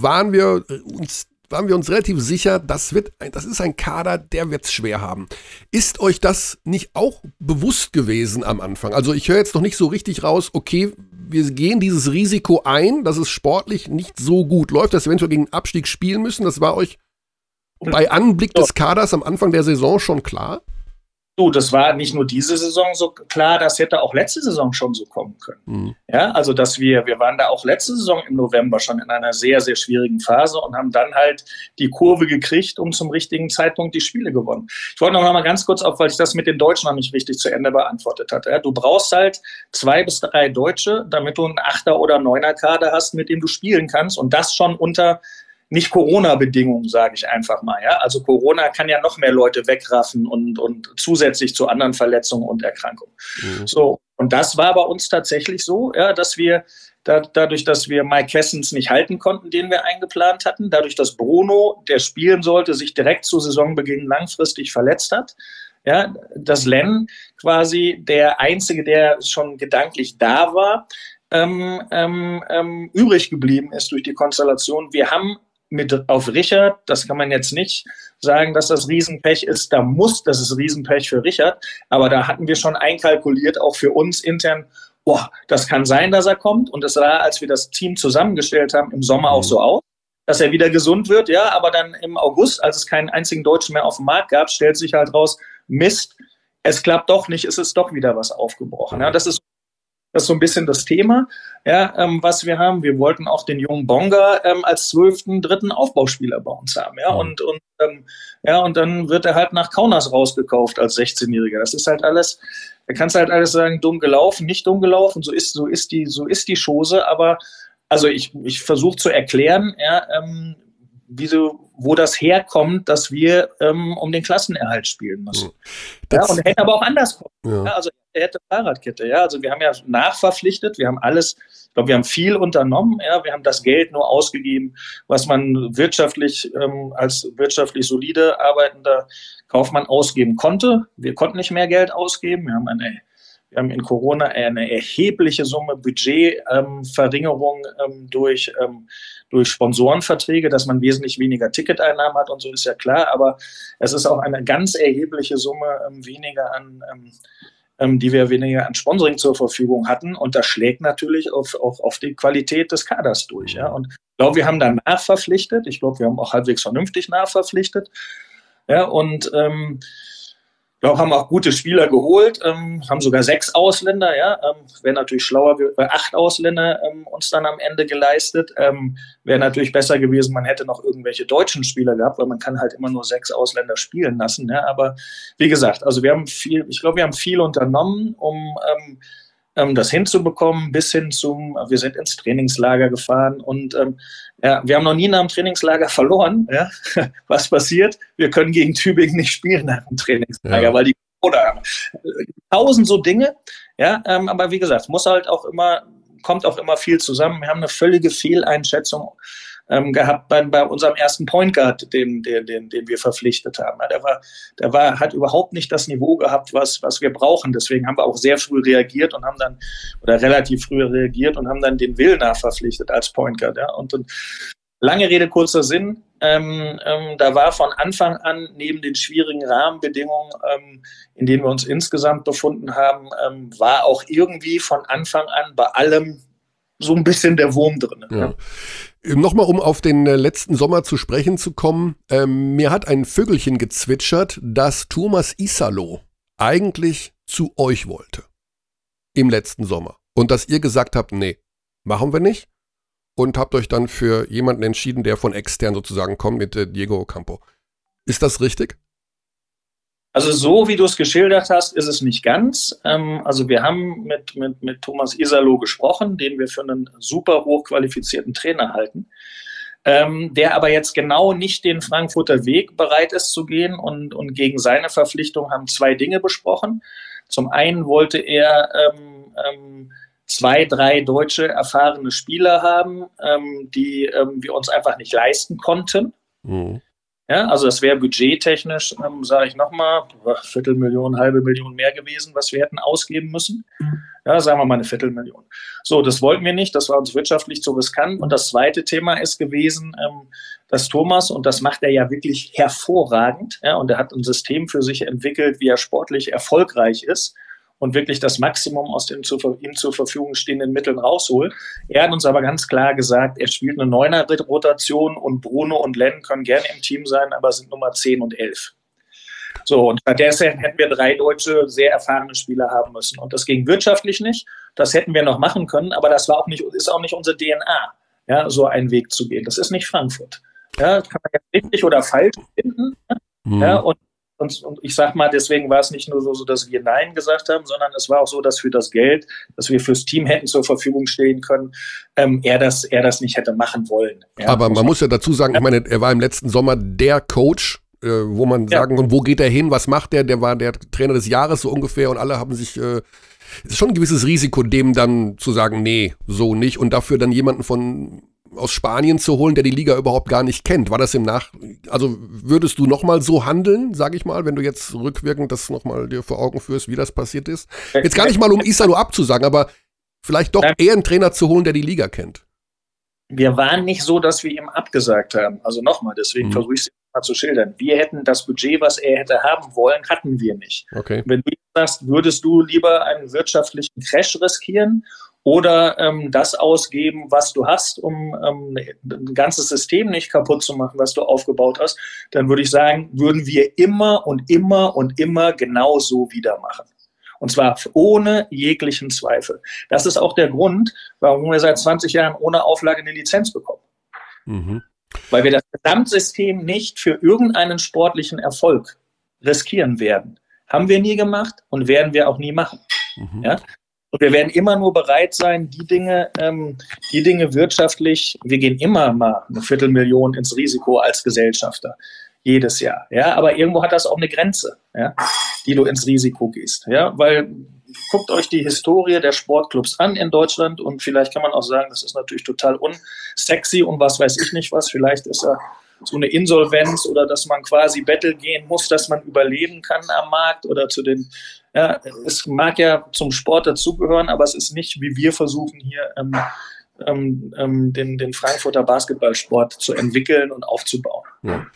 waren wir uns waren wir uns relativ sicher, das wird, das ist ein Kader, der wird es schwer haben. Ist euch das nicht auch bewusst gewesen am Anfang? Also ich höre jetzt noch nicht so richtig raus, okay, wir gehen dieses Risiko ein, dass es sportlich nicht so gut läuft, dass wir eventuell gegen Abstieg spielen müssen. Das war euch bei Anblick des Kaders am Anfang der Saison schon klar? Du, das war nicht nur diese Saison so klar, das hätte auch letzte Saison schon so kommen können. Mhm. Ja, also dass wir, wir waren da auch letzte Saison im November schon in einer sehr, sehr schwierigen Phase und haben dann halt die Kurve gekriegt und zum richtigen Zeitpunkt die Spiele gewonnen. Ich wollte noch mal ganz kurz auf, weil ich das mit den Deutschen noch nicht richtig zu Ende beantwortet hatte. Ja, du brauchst halt zwei bis drei Deutsche, damit du einen Achter- oder Neuner-Kader hast, mit dem du spielen kannst und das schon unter nicht Corona-Bedingungen, sage ich einfach mal. Ja? Also Corona kann ja noch mehr Leute wegraffen und, und zusätzlich zu anderen Verletzungen und Erkrankungen. Mhm. So, und das war bei uns tatsächlich so, ja, dass wir da, dadurch, dass wir Mike Kessens nicht halten konnten, den wir eingeplant hatten, dadurch, dass Bruno, der spielen sollte, sich direkt zu Saisonbeginn langfristig verletzt hat, ja, dass Len quasi der Einzige, der schon gedanklich da war, ähm, ähm, ähm, übrig geblieben ist durch die Konstellation. Wir haben mit auf Richard. Das kann man jetzt nicht sagen, dass das Riesenpech ist. Da muss, das ist Riesenpech für Richard. Aber da hatten wir schon einkalkuliert, auch für uns intern, boah, das kann sein, dass er kommt. Und es sah, als wir das Team zusammengestellt haben, im Sommer auch so aus, dass er wieder gesund wird. Ja, aber dann im August, als es keinen einzigen Deutschen mehr auf dem Markt gab, stellt sich halt raus, Mist, es klappt doch nicht, es ist doch wieder was aufgebrochen. Ja, das ist das ist so ein bisschen das Thema, ja, ähm, was wir haben. Wir wollten auch den jungen Bonga ähm, als zwölften, dritten Aufbauspieler bei uns haben. Ja, und, und, ähm, ja, und dann wird er halt nach Kaunas rausgekauft als 16-Jähriger. Das ist halt alles, da kannst du halt alles sagen, dumm gelaufen, nicht dumm gelaufen. So ist, so ist die, so ist die Chose. Aber also ich, ich versuche zu erklären, ja, ähm, wieso, wo das herkommt, dass wir ähm, um den Klassenerhalt spielen müssen. Das, ja, und hätte aber auch anders kommen. Ja. Ja, also er hätte Fahrradkette. Ja, also wir haben ja nachverpflichtet, wir haben alles, ich glaube, wir haben viel unternommen. Ja, wir haben das Geld nur ausgegeben, was man wirtschaftlich ähm, als wirtschaftlich solide arbeitender Kaufmann ausgeben konnte. Wir konnten nicht mehr Geld ausgeben. Wir haben eine wir haben in Corona eine erhebliche Summe Budgetverringerung ähm, ähm, durch, ähm, durch Sponsorenverträge, dass man wesentlich weniger Ticketeinnahmen hat und so ist ja klar. Aber es ist auch eine ganz erhebliche Summe ähm, weniger an, ähm, die wir weniger an Sponsoring zur Verfügung hatten. Und das schlägt natürlich auf, auf, auf die Qualität des Kaders durch. Ja? Und ich glaube, wir haben da nachverpflichtet. Ich glaube, wir haben auch halbwegs vernünftig nachverpflichtet. Ja, und ähm, ja, haben auch gute Spieler geholt, ähm, haben sogar sechs Ausländer, ja, ähm, wäre natürlich schlauer, äh, acht Ausländer ähm, uns dann am Ende geleistet. Ähm, wäre natürlich besser gewesen, man hätte noch irgendwelche deutschen Spieler gehabt, weil man kann halt immer nur sechs Ausländer spielen lassen. Ja, aber wie gesagt, also wir haben viel, ich glaube, wir haben viel unternommen, um ähm, das hinzubekommen, bis hin zum, wir sind ins Trainingslager gefahren und ähm, ja, wir haben noch nie nach dem Trainingslager verloren. Ja? Was passiert? Wir können gegen Tübingen nicht spielen nach dem Trainingslager, ja. weil die oder haben. Tausend so Dinge, ja, ähm, aber wie gesagt, muss halt auch immer, kommt auch immer viel zusammen. Wir haben eine völlige Fehleinschätzung ähm, gehabt bei, bei unserem ersten Point Guard, den, den, den, den wir verpflichtet haben. Der war, der war, hat überhaupt nicht das Niveau gehabt, was, was wir brauchen. Deswegen haben wir auch sehr früh reagiert und haben dann, oder relativ früh reagiert und haben dann den Willner verpflichtet als Point Guard. Ja. Und, und lange Rede, kurzer Sinn. Ähm, ähm, da war von Anfang an neben den schwierigen Rahmenbedingungen, ähm, in denen wir uns insgesamt befunden haben, ähm, war auch irgendwie von Anfang an bei allem so ein bisschen der Wurm drin. Ja. Nochmal, um auf den äh, letzten Sommer zu sprechen zu kommen. Ähm, mir hat ein Vögelchen gezwitschert, dass Thomas Isalo eigentlich zu euch wollte. Im letzten Sommer. Und dass ihr gesagt habt, nee, machen wir nicht. Und habt euch dann für jemanden entschieden, der von extern sozusagen kommt, mit äh, Diego Campo. Ist das richtig? Also so wie du es geschildert hast, ist es nicht ganz. Ähm, also wir haben mit, mit, mit Thomas Isalo gesprochen, den wir für einen super hochqualifizierten Trainer halten. ähm, der aber jetzt genau nicht den Frankfurter Weg bereit ist zu gehen. Und, und gegen seine Verpflichtung haben zwei Dinge besprochen. Zum einen wollte er ähm, ähm, zwei, drei deutsche erfahrene Spieler haben, ähm, die ähm, wir uns einfach nicht leisten konnten. Mhm. Ja, also das wäre budgettechnisch, ähm, sage ich nochmal, Viertelmillion, halbe Million mehr gewesen, was wir hätten ausgeben müssen. Ja, sagen wir mal eine Viertelmillion. So, das wollten wir nicht, das war uns wirtschaftlich zu riskant. Und das zweite Thema ist gewesen, ähm, dass Thomas, und das macht er ja wirklich hervorragend, ja, und er hat ein System für sich entwickelt, wie er sportlich erfolgreich ist und wirklich das Maximum aus den zu, ihm zur Verfügung stehenden Mitteln rausholt. Er hat uns aber ganz klar gesagt, er spielt eine Neuner-Rotation und Bruno und Len können gerne im Team sein, aber sind Nummer 10 und 11. So, und stattdessen hätten wir drei deutsche, sehr erfahrene Spieler haben müssen. Und das ging wirtschaftlich nicht. Das hätten wir noch machen können, aber das war auch nicht, ist auch nicht unsere DNA, ja, so einen Weg zu gehen. Das ist nicht Frankfurt. Ja, kann man ja richtig oder falsch finden. Mhm. Ja, und und, und ich sage mal, deswegen war es nicht nur so, so, dass wir Nein gesagt haben, sondern es war auch so, dass für das Geld, das wir fürs Team hätten zur Verfügung stehen können, ähm, er, das, er das nicht hätte machen wollen. Ja, Aber man muss ja dazu sagen, ich meine, er war im letzten Sommer der Coach äh, wo man ja. sagen kann, wo geht er hin, was macht er, der war der Trainer des Jahres so ungefähr und alle haben sich, äh, es ist schon ein gewisses Risiko, dem dann zu sagen, nee, so nicht und dafür dann jemanden von aus Spanien zu holen, der die Liga überhaupt gar nicht kennt. War das im Nach, also würdest du nochmal so handeln, sage ich mal, wenn du jetzt rückwirkend das nochmal dir vor Augen führst, wie das passiert ist? Jetzt gar nicht mal, um Isalo abzusagen, aber vielleicht doch eher einen Trainer zu holen, der die Liga kennt. Wir waren nicht so, dass wir ihm abgesagt haben. Also nochmal, deswegen mhm. versuche ich es mal zu schildern. Wir hätten das Budget, was er hätte haben wollen, hatten wir nicht. Okay. Wenn du sagst, würdest du lieber einen wirtschaftlichen Crash riskieren oder ähm, das ausgeben, was du hast, um ähm, ein ganzes System nicht kaputt zu machen, was du aufgebaut hast, dann würde ich sagen, würden wir immer und immer und immer genau so wieder machen. Und zwar ohne jeglichen Zweifel. Das ist auch der Grund, warum wir seit 20 Jahren ohne Auflage eine Lizenz bekommen. Mhm. Weil wir das Gesamtsystem nicht für irgendeinen sportlichen Erfolg riskieren werden. Haben wir nie gemacht und werden wir auch nie machen. Mhm. Ja? Und wir werden immer nur bereit sein, die Dinge, ähm, die Dinge wirtschaftlich, wir gehen immer mal eine Viertelmillion ins Risiko als Gesellschafter. Jedes Jahr. Ja, aber irgendwo hat das auch eine Grenze, ja, die du ins Risiko gehst. Ja, weil guckt euch die Historie der Sportclubs an in Deutschland und vielleicht kann man auch sagen, das ist natürlich total unsexy und was weiß ich nicht was. Vielleicht ist er so eine Insolvenz oder dass man quasi Battle gehen muss, dass man überleben kann am Markt oder zu den ja, es mag ja zum Sport dazugehören, aber es ist nicht, wie wir versuchen hier ähm, ähm, ähm, den, den Frankfurter Basketballsport zu entwickeln und aufzubauen. Ja.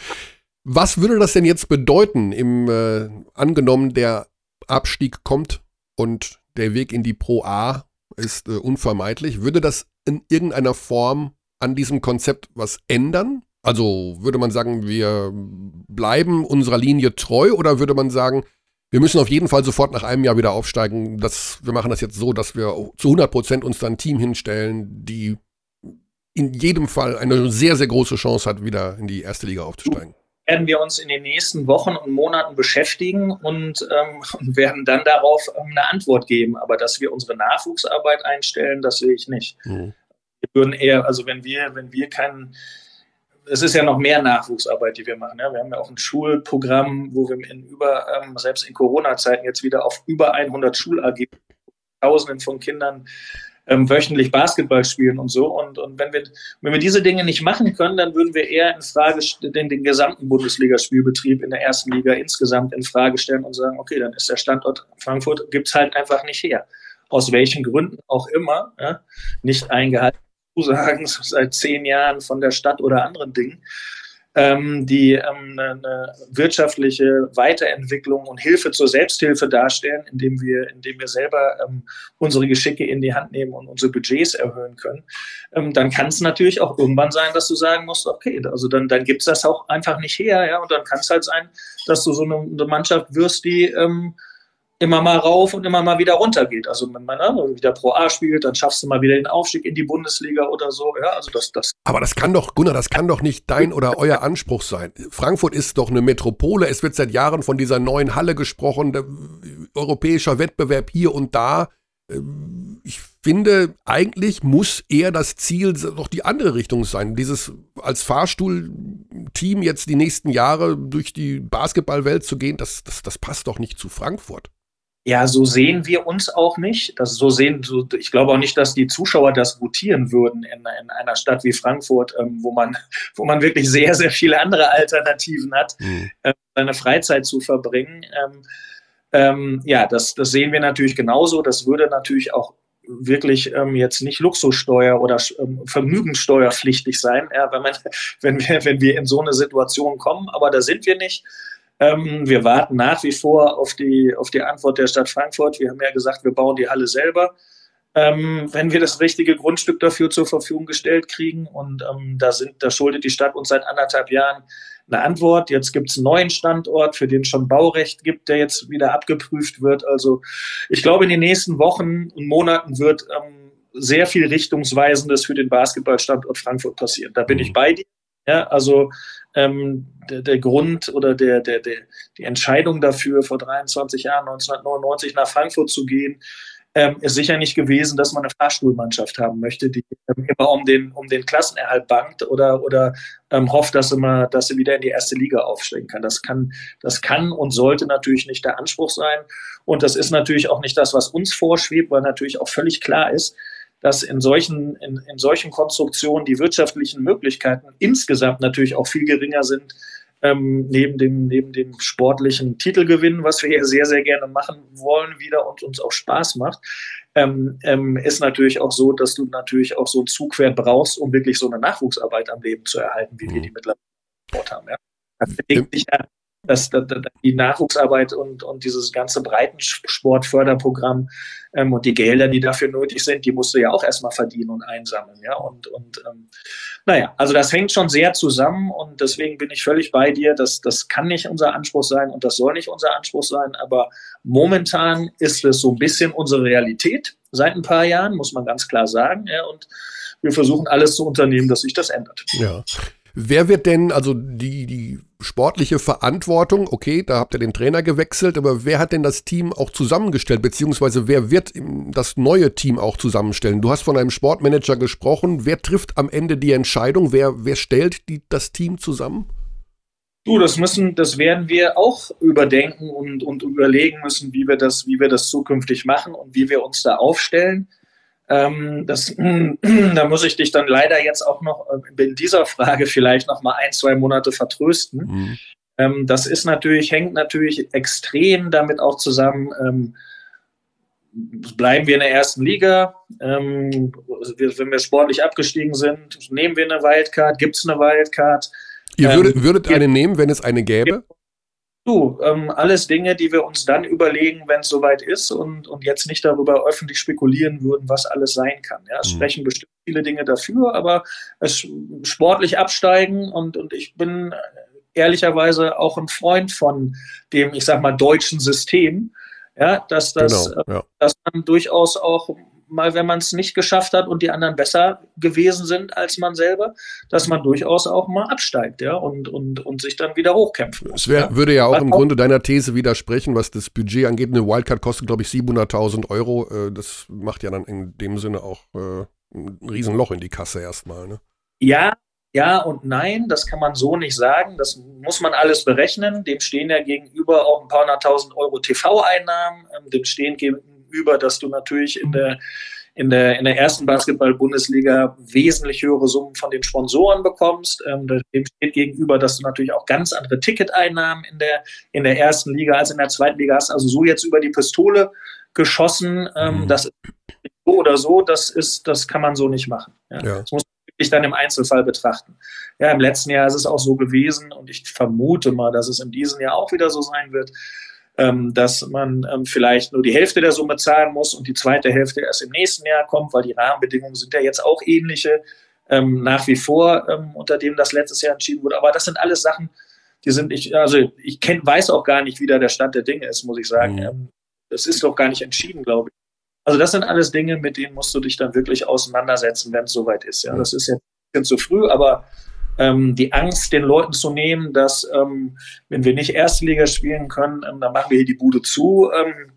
Was würde das denn jetzt bedeuten, im äh, angenommen der Abstieg kommt und der Weg in die Pro A ist äh, unvermeidlich? Würde das in irgendeiner Form an diesem Konzept was ändern? Also würde man sagen, wir bleiben unserer Linie treu oder würde man sagen, wir müssen auf jeden Fall sofort nach einem Jahr wieder aufsteigen. Das, wir machen das jetzt so, dass wir zu 100 Prozent uns dann ein Team hinstellen, die in jedem Fall eine sehr, sehr große Chance hat, wieder in die erste Liga aufzusteigen. Werden wir uns in den nächsten Wochen und Monaten beschäftigen und, ähm, werden dann darauf ähm, eine Antwort geben. Aber dass wir unsere Nachwuchsarbeit einstellen, das sehe ich nicht. Mhm. Wir würden eher, also wenn wir, wenn wir keinen es ist ja noch mehr Nachwuchsarbeit, die wir machen. Ja. Wir haben ja auch ein Schulprogramm, wo wir in über, ähm, selbst in Corona-Zeiten jetzt wieder auf über 100 Schul-AG, Tausenden von Kindern ähm, wöchentlich Basketball spielen und so. Und, und wenn, wir, wenn wir diese Dinge nicht machen können, dann würden wir eher in Frage den, den gesamten Bundesligaspielbetrieb in der ersten Liga insgesamt in Frage stellen und sagen, okay, dann ist der Standort Frankfurt, gibt es halt einfach nicht her. Aus welchen Gründen auch immer, ja, nicht eingehalten sagen, seit zehn Jahren von der Stadt oder anderen Dingen, ähm, die ähm, eine, eine, wirtschaftliche Weiterentwicklung und Hilfe zur Selbsthilfe darstellen, indem wir, indem wir selber ähm, unsere Geschicke in die Hand nehmen und unsere Budgets erhöhen können, ähm, dann kann es natürlich auch irgendwann sein, dass du sagen musst, okay, also dann, dann gibt es das auch einfach nicht her, ja, und dann kann es halt sein, dass du so eine, eine Mannschaft wirst, die ähm, immer mal rauf und immer mal wieder runter geht. Also wenn man ne, wieder Pro A spielt, dann schaffst du mal wieder den Aufstieg in die Bundesliga oder so. Ja, also das, das. Aber das kann doch, Gunnar, das kann doch nicht dein oder euer Anspruch sein. Frankfurt ist doch eine Metropole. Es wird seit Jahren von dieser neuen Halle gesprochen, der, europäischer Wettbewerb hier und da. ähm, ich finde, eigentlich muss eher das Ziel doch die andere Richtung sein. Dieses als Fahrstuhlteam jetzt die nächsten Jahre durch die Basketballwelt zu gehen, das, das, das passt doch nicht zu Frankfurt. Ja, so sehen wir uns auch nicht. Das so sehen, so, ich glaube auch nicht, dass die Zuschauer das gutieren würden in, in einer Stadt wie Frankfurt, ähm, wo man, wo man wirklich sehr, sehr viele andere Alternativen hat, mhm. äh, seine Freizeit zu verbringen. Ähm, ähm, ja, das, das sehen wir natürlich genauso. Das würde natürlich auch wirklich ähm, jetzt nicht Luxussteuer oder ähm, Vermögenssteuerpflichtig sein, ja, wenn, man, wenn, wir, wenn wir in so eine Situation kommen. Aber da sind wir nicht. Ähm, wir warten nach wie vor auf die, auf die Antwort der Stadt Frankfurt. Wir haben ja gesagt, wir bauen die Halle selber. Ähm, wenn wir das richtige Grundstück dafür zur Verfügung gestellt kriegen. Und ähm, da, sind, da schuldet die Stadt uns seit anderthalb Jahren eine Antwort. Jetzt gibt es einen neuen Standort, für den schon Baurecht gibt, der jetzt wieder abgeprüft wird. Also ich glaube, in den nächsten Wochen und Monaten wird ähm, sehr viel Richtungsweisendes für den Basketballstandort Frankfurt passieren. Da bin ich mhm. bei dir. Ja, also ähm, der, der, Grund oder der, der, der, die Entscheidung dafür, vor 23 Jahren, 1999 nach Frankfurt zu gehen, ähm, ist sicher nicht gewesen, dass man eine Fahrstuhlmannschaft haben möchte, die ähm, immer um den, um den Klassenerhalt bangt oder, oder ähm, hofft, dass sie, mal, dass sie wieder in die erste Liga aufsteigen kann. Das kann. Das kann und sollte natürlich nicht der Anspruch sein. Und das ist natürlich auch nicht das, was uns vorschwebt, weil natürlich auch völlig klar ist, dass in solchen, in, in solchen Konstruktionen die wirtschaftlichen Möglichkeiten insgesamt natürlich auch viel geringer sind, ähm, neben, dem, neben dem sportlichen Titelgewinn, was wir hier sehr, sehr gerne machen wollen wieder und uns auch Spaß macht, ähm, ähm, ist natürlich auch so, dass du natürlich auch so ein Zugwert brauchst, um wirklich so eine Nachwuchsarbeit am Leben zu erhalten, wie wir die mhm. mittlerweile haben. Ja. Das bedingt sich ja dass, dass, die Nachwuchsarbeit und, und dieses ganze Breitensportförderprogramm ähm, und die Gelder, die dafür nötig sind, die musst du ja auch erstmal verdienen und einsammeln. Ja? Und, und ähm, naja, also das hängt schon sehr zusammen und deswegen bin ich völlig bei dir. Das, das kann nicht unser Anspruch sein und das soll nicht unser Anspruch sein, aber momentan ist es so ein bisschen unsere Realität seit ein paar Jahren, muss man ganz klar sagen. Ja? Und wir versuchen alles zu unternehmen, dass sich das ändert. Ja. Wer wird denn, also die, die sportliche Verantwortung, okay, da habt ihr den Trainer gewechselt, aber wer hat denn das Team auch zusammengestellt, beziehungsweise wer wird das neue Team auch zusammenstellen? Du hast von einem Sportmanager gesprochen. Wer trifft am Ende die Entscheidung? Wer, wer stellt die, das Team zusammen? Du, das müssen, das werden wir auch überdenken und, und überlegen müssen, wie wir das, wie wir das zukünftig machen und wie wir uns da aufstellen. Ähm, das, da muss ich dich dann leider jetzt auch noch äh, in dieser Frage vielleicht noch mal ein, zwei Monate vertrösten. Mhm. Ähm, das ist natürlich, hängt natürlich extrem damit auch zusammen, ähm, bleiben wir in der ersten Liga, ähm, wenn wir sportlich abgestiegen sind, nehmen wir eine Wildcard, gibt es eine Wildcard. Ihr würdet, ähm, würdet eine nehmen, wenn es eine gäbe? Du, ähm, alles Dinge, die wir uns dann überlegen, wenn es soweit ist und, und jetzt nicht darüber öffentlich spekulieren würden, was alles sein kann. Ja, es mhm. sprechen bestimmt viele Dinge dafür, aber es sportlich absteigen und, und ich bin ehrlicherweise auch ein Freund von dem, ich sag mal, deutschen System, ja, dass, das, genau, ja. dass man durchaus auch mal, wenn man es nicht geschafft hat und die anderen besser gewesen sind als man selber, dass man durchaus auch mal absteigt, ja, und, und, und sich dann wieder hochkämpfen muss. Es wär, ja. würde ja auch was im auch, Grunde deiner These widersprechen, was das Budget angeht. Eine Wildcard kostet, glaube ich, 700.000 Euro. Äh, das macht ja dann in dem Sinne auch äh, ein Riesenloch in die Kasse erstmal, ne? Ja, ja und nein, das kann man so nicht sagen. Das muss man alles berechnen. Dem stehen ja gegenüber auch ein paar hunderttausend Euro TV-Einnahmen. Ähm, dem stehen gegenüber über, dass du natürlich in der, in der, in der ersten Basketball-Bundesliga wesentlich höhere Summen von den Sponsoren bekommst. Ähm, dem steht gegenüber, dass du natürlich auch ganz andere Ticketeinnahmen in der, in der ersten Liga als in der zweiten Liga hast. Also so jetzt über die Pistole geschossen, ähm, mhm. das ist so oder so, das ist, das kann man so nicht machen. Ja. Ja. Das muss man wirklich dann im Einzelfall betrachten. Ja, im letzten Jahr ist es auch so gewesen und ich vermute mal, dass es in diesem Jahr auch wieder so sein wird, ähm, dass man ähm, vielleicht nur die Hälfte der Summe zahlen muss und die zweite Hälfte erst im nächsten Jahr kommt, weil die Rahmenbedingungen sind ja jetzt auch ähnliche ähm, nach wie vor, ähm, unter dem das letztes Jahr entschieden wurde. Aber das sind alles Sachen, die sind ich, also ich kenn, weiß auch gar nicht, wie da der Stand der Dinge ist, muss ich sagen. Mhm. Ähm, das ist doch gar nicht entschieden, glaube ich. Also das sind alles Dinge, mit denen musst du dich dann wirklich auseinandersetzen, wenn es soweit ist. Ja, das ist jetzt ein bisschen zu früh, aber ähm, die Angst den Leuten zu nehmen, dass ähm, wenn wir nicht Erste Liga spielen können, ähm, dann machen wir hier die Bude zu. Ähm,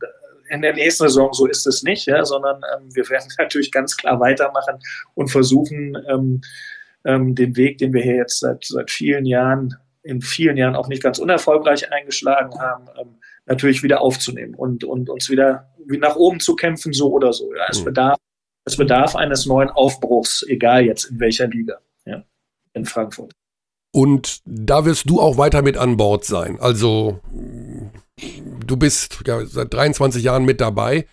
in der nächsten Saison, so ist es nicht, ja, sondern ähm, wir werden natürlich ganz klar weitermachen und versuchen, ähm, den Weg, den wir hier jetzt seit, seit vielen Jahren, in vielen Jahren auch nicht ganz unerfolgreich eingeschlagen haben, natürlich wieder aufzunehmen und, und uns wieder nach oben zu kämpfen, so oder so. Ja. Es, mhm. bedarf, es bedarf eines neuen Aufbruchs, egal jetzt in welcher Liga, in Frankfurt. Und da wirst du auch weiter mit an Bord sein. Also du bist ja, seit 23 Jahren mit dabei.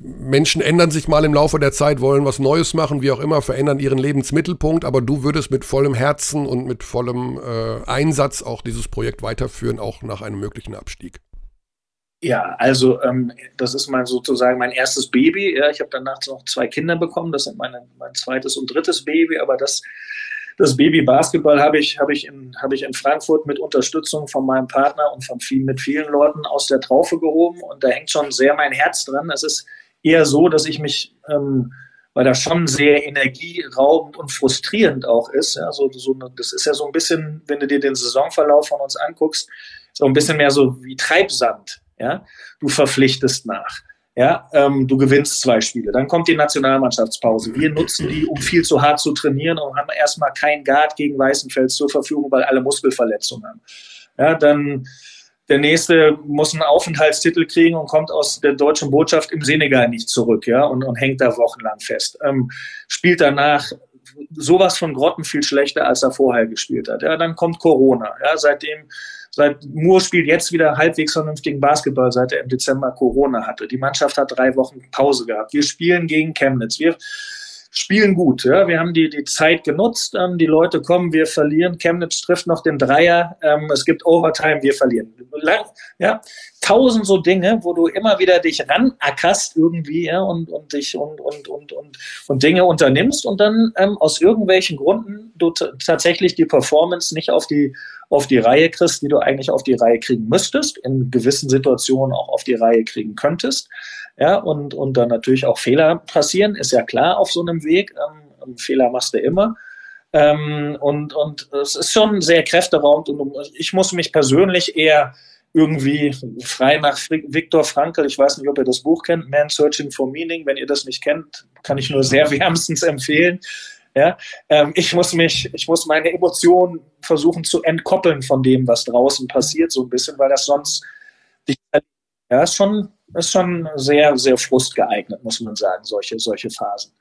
Menschen ändern sich mal im Laufe der Zeit, wollen was Neues machen, wie auch immer, verändern ihren Lebensmittelpunkt, aber du würdest mit vollem Herzen und mit vollem äh, Einsatz auch dieses Projekt weiterführen, auch nach einem möglichen Abstieg. Ja, also ähm, das ist mein sozusagen mein erstes Baby. Ja, ich habe danach noch zwei Kinder bekommen. Das sind meine, mein zweites und drittes Baby, aber das das Baby Basketball habe ich, habe ich, in, habe ich in Frankfurt mit Unterstützung von meinem Partner und von viel, mit vielen Leuten aus der Traufe gehoben und da hängt schon sehr mein Herz dran. Es ist eher so, dass ich mich, ähm, weil das schon sehr energieraubend und frustrierend auch ist. Ja, so, so, das ist ja so ein bisschen, wenn du dir den Saisonverlauf von uns anguckst, so ein bisschen mehr so wie Treibsand. Ja, du verpflichtest nach. Ja, ähm, du gewinnst zwei Spiele. Dann kommt die Nationalmannschaftspause. Wir nutzen die, um viel zu hart zu trainieren und haben erstmal kein Guard gegen Weißenfels zur Verfügung, weil alle Muskelverletzungen haben. Ja, dann der nächste muss einen Aufenthaltstitel kriegen und kommt aus der deutschen Botschaft im Senegal nicht zurück, ja, und, und hängt da wochenlang fest. Ähm, spielt danach sowas von Grotten viel schlechter, als er vorher gespielt hat. Ja, dann kommt Corona. Ja, seitdem Seit Moore spielt jetzt wieder halbwegs vernünftigen Basketball, seit er im Dezember Corona hatte. Die Mannschaft hat drei Wochen Pause gehabt. Wir spielen gegen Chemnitz. Wir spielen gut. Ja. Wir haben die, die Zeit genutzt. Ähm, die Leute kommen, wir verlieren. Chemnitz trifft noch den Dreier. Ähm, es gibt Overtime, wir verlieren. Ja. Tausend so Dinge, wo du immer wieder dich ranackerst irgendwie ja, und, und dich und, und, und, und, und Dinge unternimmst und dann ähm, aus irgendwelchen Gründen du tatsächlich die Performance nicht auf die auf die Reihe kriegst, die du eigentlich auf die Reihe kriegen müsstest, in gewissen Situationen auch auf die Reihe kriegen könntest. Ja, und, und dann natürlich auch Fehler passieren, ist ja klar auf so einem Weg. Ähm, Fehler machst du immer. Ähm, und, und es ist schon sehr kräfteraubend und ich muss mich persönlich eher irgendwie frei nach Viktor Frankl, ich weiß nicht, ob ihr das Buch kennt, Man Searching for Meaning. Wenn ihr das nicht kennt, kann ich nur sehr wärmstens empfehlen. Ja? Ähm, ich, muss mich, ich muss meine Emotionen versuchen zu entkoppeln von dem, was draußen passiert, so ein bisschen, weil das sonst ja, ist schon, ist schon sehr, sehr frustgeeignet, muss man sagen, solche, solche Phasen.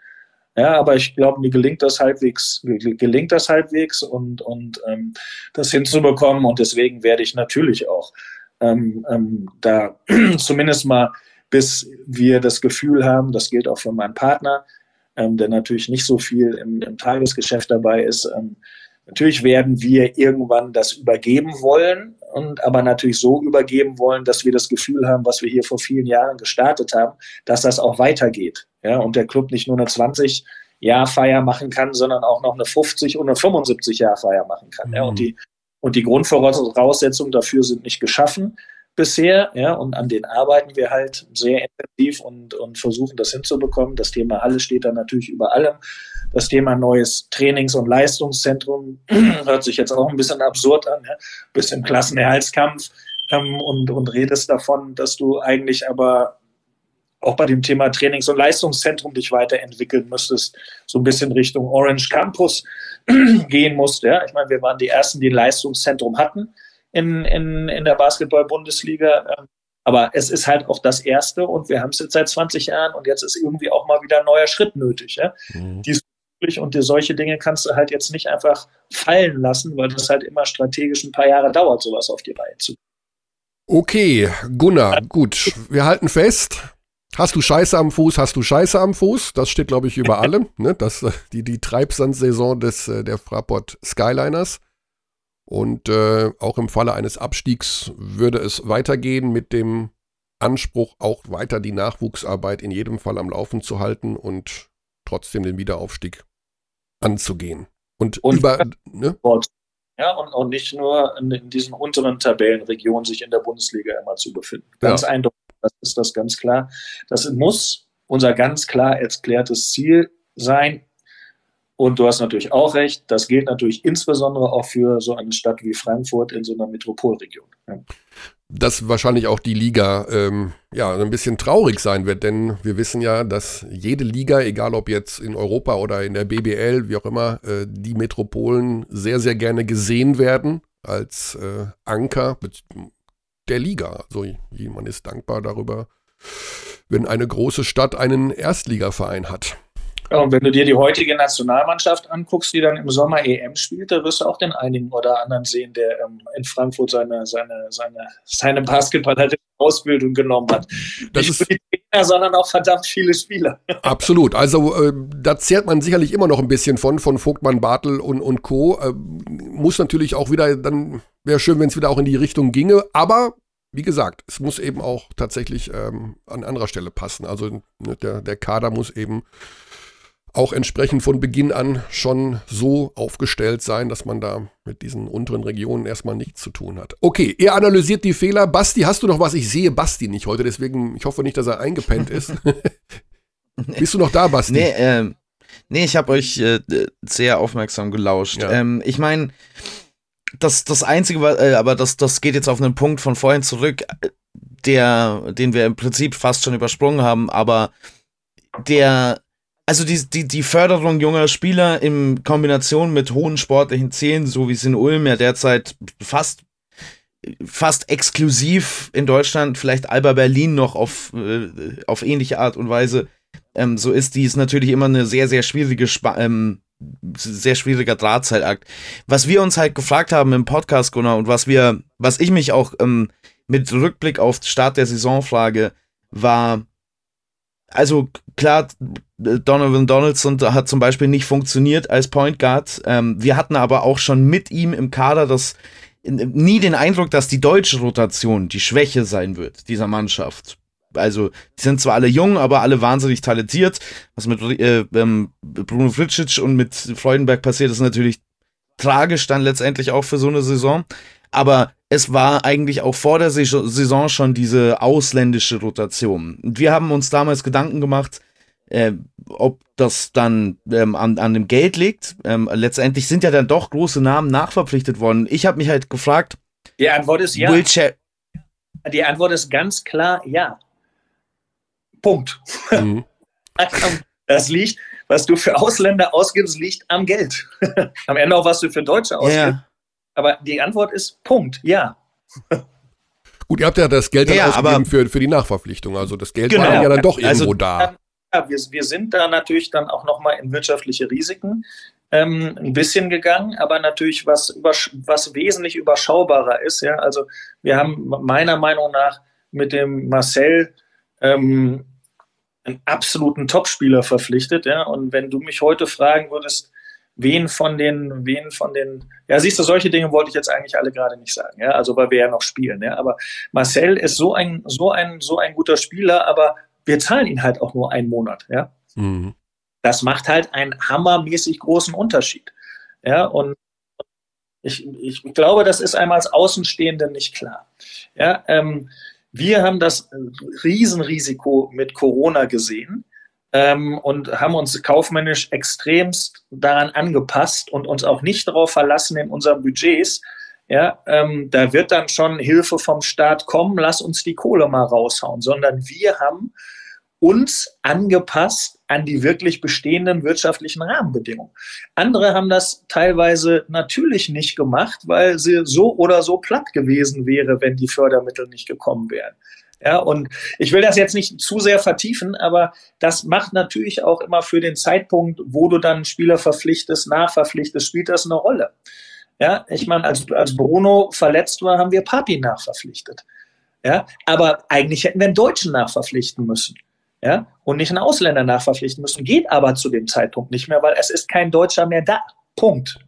Ja, aber ich glaube, mir gelingt das halbwegs, gelingt das halbwegs und, und ähm, das hinzubekommen. Und deswegen werde ich natürlich auch ähm, ähm, da zumindest mal, bis wir das Gefühl haben, das gilt auch für meinen Partner, ähm, der natürlich nicht so viel im, im Tagesgeschäft dabei ist. Ähm, natürlich werden wir irgendwann das übergeben wollen und aber natürlich so übergeben wollen, dass wir das Gefühl haben, was wir hier vor vielen Jahren gestartet haben, dass das auch weitergeht. Ja, und der Club nicht nur eine 20 Jahr Feier machen kann, sondern auch noch eine 50 und eine 75 Jahr Feier machen kann. Mhm. Ja, und mhm. die und die Grundvoraussetzungen dafür sind nicht geschaffen bisher, ja, und an denen arbeiten wir halt sehr intensiv und, und versuchen das hinzubekommen. Das Thema Halle steht da natürlich über allem. Das Thema neues Trainings- und Leistungszentrum hört sich jetzt auch ein bisschen absurd an, ja? bisschen Klassenerhaltskampf ähm, und, und redest davon, dass du eigentlich aber auch bei dem Thema Trainings- und Leistungszentrum dich weiterentwickeln müsstest, so ein bisschen Richtung Orange Campus gehen musst. Ja? Ich meine, wir waren die Ersten, die ein Leistungszentrum hatten in, in, in der Basketball-Bundesliga. Ähm, aber es ist halt auch das Erste und wir haben es jetzt seit 20 Jahren und jetzt ist irgendwie auch mal wieder ein neuer Schritt nötig. Ja? Mhm. und die, solche Dinge kannst du halt jetzt nicht einfach fallen lassen, weil das halt immer strategisch ein paar Jahre dauert, sowas auf die Reihe zu. Okay, Gunnar, gut, wir halten fest. Hast du Scheiße am Fuß, hast du Scheiße am Fuß. Das steht, glaube ich, über allem. Ne? Das, äh, die, die Treibsandsaison des, äh, der Fraport Skyliners. Und äh, auch im Falle eines Abstiegs würde es weitergehen mit dem Anspruch, auch weiter die Nachwuchsarbeit in jedem Fall am Laufen zu halten und trotzdem den Wiederaufstieg anzugehen. Und, und über. Ne? Ja, und, und nicht nur in, in, diesen unteren Tabellenregionen sich in der Bundesliga immer zu befinden. Ganz ja. eindeutig, das ist das ganz klar. Das muss unser ganz klar erklärtes Ziel sein, und du hast natürlich auch recht, das gilt natürlich insbesondere auch für so eine Stadt wie Frankfurt in so einer Metropolregion. Ja. dass wahrscheinlich auch die Liga ähm, ja ein bisschen traurig sein wird, denn wir wissen ja, dass jede Liga, egal ob jetzt in Europa oder in der BBL, wie auch immer, äh, die Metropolen sehr, sehr gerne gesehen werden als äh, Anker der Liga. Also man ist dankbar darüber, wenn eine große Stadt einen Erstligaverein hat. Und wenn du dir die heutige Nationalmannschaft anguckst, die dann im Sommer EM spielt, da wirst du auch den einigen oder anderen sehen, der ähm, in Frankfurt seine, seine, seine, seine Basketball-Ausbildung genommen hat. Das Nicht nur die Trainer, sondern auch verdammt viele Spieler. Absolut. Also äh, da zehrt man sicherlich immer noch ein bisschen von, von Vogtmann, Bartel und, und Co. Äh, muss natürlich auch wieder, dann wäre schön, wenn es wieder auch in die Richtung ginge, aber wie gesagt, es muss eben auch tatsächlich ähm, an anderer Stelle passen. Also ne, der, der Kader muss eben auch entsprechend von Beginn an schon so aufgestellt sein, dass man da mit diesen unteren Regionen erstmal nichts zu tun hat. Okay, ihr analysiert die Fehler. Basti, hast du noch was? Ich sehe Basti nicht heute, deswegen, ich hoffe nicht, dass er eingepennt ist. Bist du noch da, Basti? Nee, ähm, nee ich habe euch äh, sehr aufmerksam gelauscht. Ja. Ähm, ich meine, das, das Einzige, äh, aber das, das geht jetzt auf einen Punkt von vorhin zurück, der, den wir im Prinzip fast schon übersprungen haben, aber der also die, die, die Förderung junger Spieler in Kombination mit hohen sportlichen Zielen, so wie es in Ulm ja derzeit fast fast exklusiv in Deutschland, vielleicht Alba Berlin noch auf, äh, auf ähnliche Art und Weise ähm, so ist, die ist natürlich immer eine sehr, sehr schwierige, ähm, sehr schwieriger Drahtseilakt. Was wir uns halt gefragt haben im Podcast, Gunnar, und was wir, was ich mich auch ähm, mit Rückblick auf Start der Saison frage, war, also klar, Donovan Donaldson hat zum Beispiel nicht funktioniert als Point Guard. Ähm, wir hatten aber auch schon mit ihm im Kader das nie den Eindruck, dass die deutsche Rotation die Schwäche sein wird dieser Mannschaft. Also, die sind zwar alle jung, aber alle wahnsinnig talentiert. Was mit äh, ähm, Bruno Fritschic und mit Freudenberg passiert, ist natürlich tragisch dann letztendlich auch für so eine Saison. Aber es war eigentlich auch vor der Saison schon diese ausländische Rotation. Und wir haben uns damals Gedanken gemacht, äh, ob das dann ähm, an, an dem Geld liegt. Ähm, letztendlich sind ja dann doch große Namen nachverpflichtet worden. Ich habe mich halt gefragt. Die Antwort ist ja. Die Antwort ist ganz klar ja. Punkt. Mhm. Das liegt, was du für Ausländer ausgibst, liegt am Geld. am Ende auch, was du für Deutsche ausgibst. Ja. Aber die Antwort ist Punkt, ja. Gut, ihr habt ja das Geld dann ja, ausgegeben für, für die Nachverpflichtung. Also das Geld genau. war ja dann doch also, irgendwo da. Ja, wir, wir sind da natürlich dann auch nochmal in wirtschaftliche Risiken ähm, ein bisschen gegangen, aber natürlich was, was wesentlich überschaubarer ist. Ja? Also wir haben meiner Meinung nach mit dem Marcel ähm, einen absoluten Topspieler verpflichtet. Ja? Und wenn du mich heute fragen würdest, wen von den, wen von den, ja, siehst du, solche Dinge wollte ich jetzt eigentlich alle gerade nicht sagen, ja, also weil wir ja noch spielen, ja, aber Marcel ist so ein, so ein, so ein guter Spieler, aber wir zahlen ihn halt auch nur einen Monat, ja. Mhm. Das macht halt einen hammermäßig großen Unterschied, ja, und ich, ich glaube, das ist einmal als Außenstehende nicht klar, ja, ähm, wir haben das Riesenrisiko mit Corona gesehen ähm, und haben uns kaufmännisch extremst daran angepasst und uns auch nicht darauf verlassen in unseren Budgets. Ja, ähm, da wird dann schon Hilfe vom Staat kommen, lass uns die Kohle mal raushauen, sondern wir haben uns angepasst an die wirklich bestehenden wirtschaftlichen Rahmenbedingungen. Andere haben das teilweise natürlich nicht gemacht, weil sie so oder so platt gewesen wäre, wenn die Fördermittel nicht gekommen wären. Ja, und ich will das jetzt nicht zu sehr vertiefen, aber das macht natürlich auch immer für den Zeitpunkt, wo du dann Spieler verpflichtest, nachverpflichtest, spielt das eine Rolle. Ja, ich meine, als, als Bruno verletzt war, haben wir Papi nachverpflichtet. Ja, aber eigentlich hätten wir einen Deutschen nachverpflichten müssen. Ja, und nicht einen Ausländer nachverpflichten müssen. Geht aber zu dem Zeitpunkt nicht mehr, weil es ist kein Deutscher mehr da. Punkt.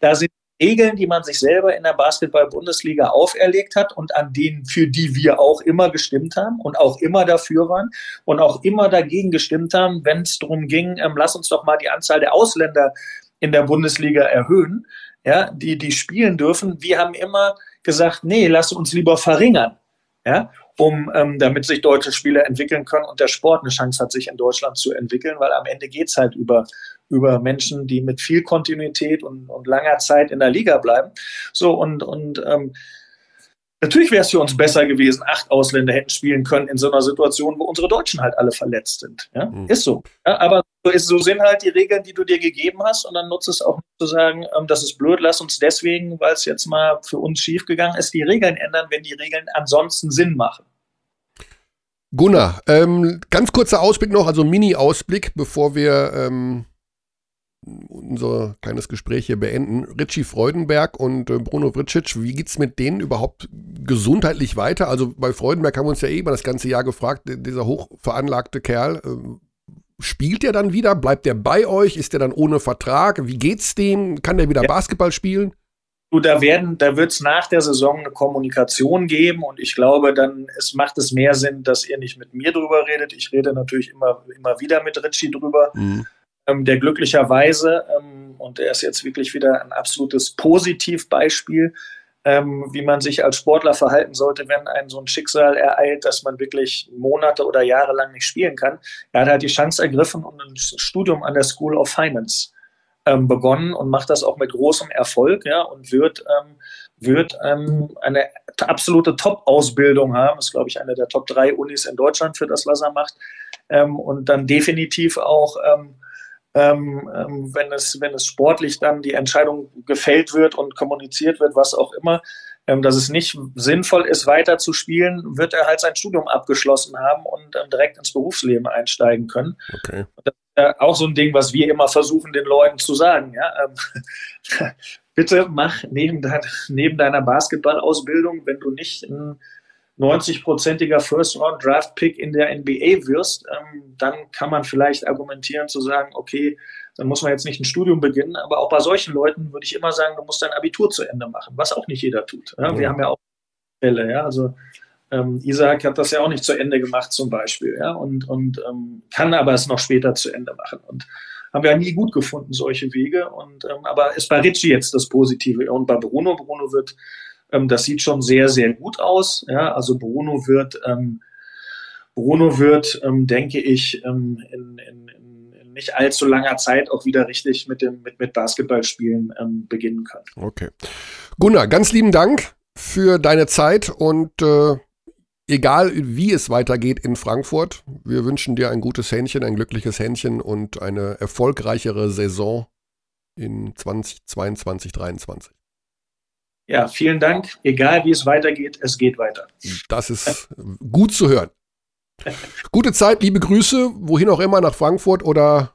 Da sind Regeln, die man sich selber in der Basketball-Bundesliga auferlegt hat und an denen, für die wir auch immer gestimmt haben und auch immer dafür waren und auch immer dagegen gestimmt haben, wenn es darum ging, ähm, lass uns doch mal die Anzahl der Ausländer in der Bundesliga erhöhen, ja, die, die spielen dürfen. Wir haben immer gesagt, nee, lass uns lieber verringern. Ja, um, ähm, damit sich deutsche Spieler entwickeln können und der Sport eine Chance hat, sich in Deutschland zu entwickeln, weil am Ende geht es halt über, über Menschen, die mit viel Kontinuität und, und langer Zeit in der Liga bleiben. So, und, und ähm, Natürlich wäre es für uns besser gewesen, acht Ausländer hätten spielen können in so einer Situation, wo unsere Deutschen halt alle verletzt sind. Ja? Mhm. Ist so. Ja, aber so, ist, so, sind halt die Regeln, die du dir gegeben hast und dann nutzt es auch zu sagen, ähm, das ist blöd, lass uns deswegen, weil es jetzt mal für uns schiefgegangen ist, die Regeln ändern, wenn die Regeln ansonsten Sinn machen. Gunnar, ähm, ganz kurzer Ausblick noch, also Mini-Ausblick, bevor wir ähm, unser kleines Gespräch hier beenden. Richie Freudenberg und äh, Bruno Vricic, wie geht es mit denen überhaupt gesundheitlich weiter? Also bei Freudenberg haben wir uns ja eh über das ganze Jahr gefragt, dieser hochveranlagte Kerl, äh, spielt der dann wieder? Bleibt der bei euch? Ist der dann ohne Vertrag? Wie geht's dem? Kann der wieder ja. Basketball spielen? Du, da werden, da wird es nach der Saison eine Kommunikation geben und ich glaube, dann es macht es mehr Sinn, dass ihr nicht mit mir drüber redet. Ich rede natürlich immer, immer wieder mit Richie drüber. Mhm. Ähm, der glücklicherweise, ähm, und er ist jetzt wirklich wieder ein absolutes Positivbeispiel, ähm, wie man sich als Sportler verhalten sollte, wenn ein so ein Schicksal ereilt, dass man wirklich Monate oder Jahre lang nicht spielen kann. Er hat halt die Chance ergriffen und ein Studium an der School of Finance ähm, begonnen und macht das auch mit großem Erfolg, ja, und wird, ähm, wird ähm, eine absolute Top-Ausbildung haben. Das ist, glaube ich, eine der Top drei Unis in Deutschland für das, was er macht. Ähm, und dann definitiv auch, ähm, ähm, wenn, es, wenn es sportlich dann die Entscheidung gefällt wird und kommuniziert wird, was auch immer, dass es nicht sinnvoll ist, weiter zu spielen, wird er halt sein Studium abgeschlossen haben und direkt ins Berufsleben einsteigen können. Okay. Das äh, auch so ein Ding, was wir immer versuchen, den Leuten zu sagen. Ja? Ähm, bitte mach neben, dein, neben deiner Basketballausbildung, wenn du nicht ein 90-prozentiger First-Round-Draft-Pick in der NBA wirst, ähm, dann kann man vielleicht argumentieren zu sagen, okay, dann muss man jetzt nicht ein Studium beginnen, aber auch bei solchen Leuten würde ich immer sagen, du musst dein Abitur zu Ende machen, was auch nicht jeder tut. Ja? Wir haben ja auch Fälle, ja, also ähm, Isaac hat das ja auch nicht zu Ende gemacht zum Beispiel, ja, und, und ähm, kann aber es noch später zu Ende machen. Und haben wir ja nie gut gefunden, solche Wege. Und ähm, aber ist bei Ritchie jetzt das Positive. Und bei Bruno, Bruno wird, ähm, das sieht schon sehr, sehr gut aus. Ja, also Bruno wird, ähm, Bruno wird, ähm, denke ich, ähm, in, in nicht allzu langer Zeit auch wieder richtig mit dem mit, mit Basketballspielen ähm, beginnen können. Okay. Gunnar, ganz lieben Dank für deine Zeit und äh, egal wie es weitergeht in Frankfurt, wir wünschen dir ein gutes Händchen, ein glückliches Händchen und eine erfolgreichere Saison in 2022, 2023. Ja, vielen Dank. Egal wie es weitergeht, es geht weiter. Das ist gut zu hören. Gute Zeit, liebe Grüße, wohin auch immer, nach Frankfurt oder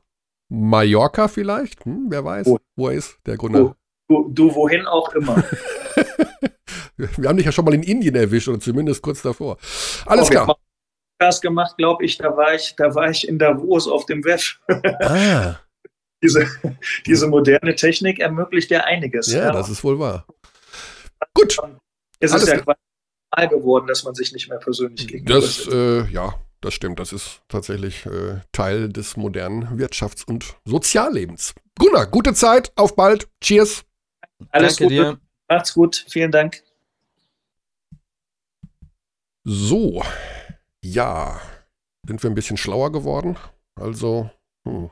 Mallorca vielleicht. Hm, wer weiß, wo, wo er ist, der Gründer. Du, du, wohin auch immer. Wir haben dich ja schon mal in Indien erwischt oder zumindest kurz davor. Alles oh, klar. Podcast gemacht, glaube ich, da war ich, da war ich in Davos auf dem WEF. Ah. diese, diese moderne Technik ermöglicht ja einiges. Ja, ja. das ist wohl wahr. Gut. Es ist ja quasi geworden, dass man sich nicht mehr persönlich gegenüber Das, äh, ja, das stimmt. Das ist tatsächlich äh, Teil des modernen Wirtschafts- und Soziallebens. Gunnar, gute Zeit, auf bald. Cheers. Alles Danke Gute. Dir. Macht's gut. Vielen Dank. So, ja, sind wir ein bisschen schlauer geworden. Also, hm,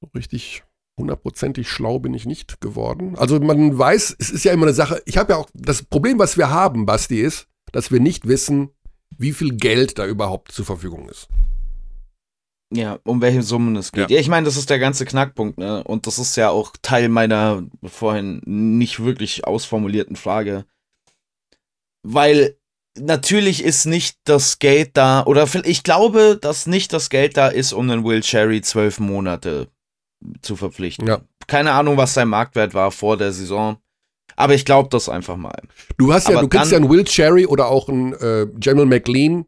so richtig hundertprozentig schlau bin ich nicht geworden. Also man weiß, es ist ja immer eine Sache, ich habe ja auch, das Problem, was wir haben, Basti, ist, dass wir nicht wissen, wie viel Geld da überhaupt zur Verfügung ist. Ja, um welche Summen es geht. Ja, ja ich meine, das ist der ganze Knackpunkt, ne? Und das ist ja auch Teil meiner vorhin nicht wirklich ausformulierten Frage. Weil natürlich ist nicht das Geld da, oder ich glaube, dass nicht das Geld da ist, um den Will Cherry zwölf Monate zu verpflichten. Ja. Keine Ahnung, was sein Marktwert war vor der Saison. Aber ich glaube das einfach mal. Du hast ja, Aber du kennst ja einen Will Cherry oder auch einen äh, General McLean.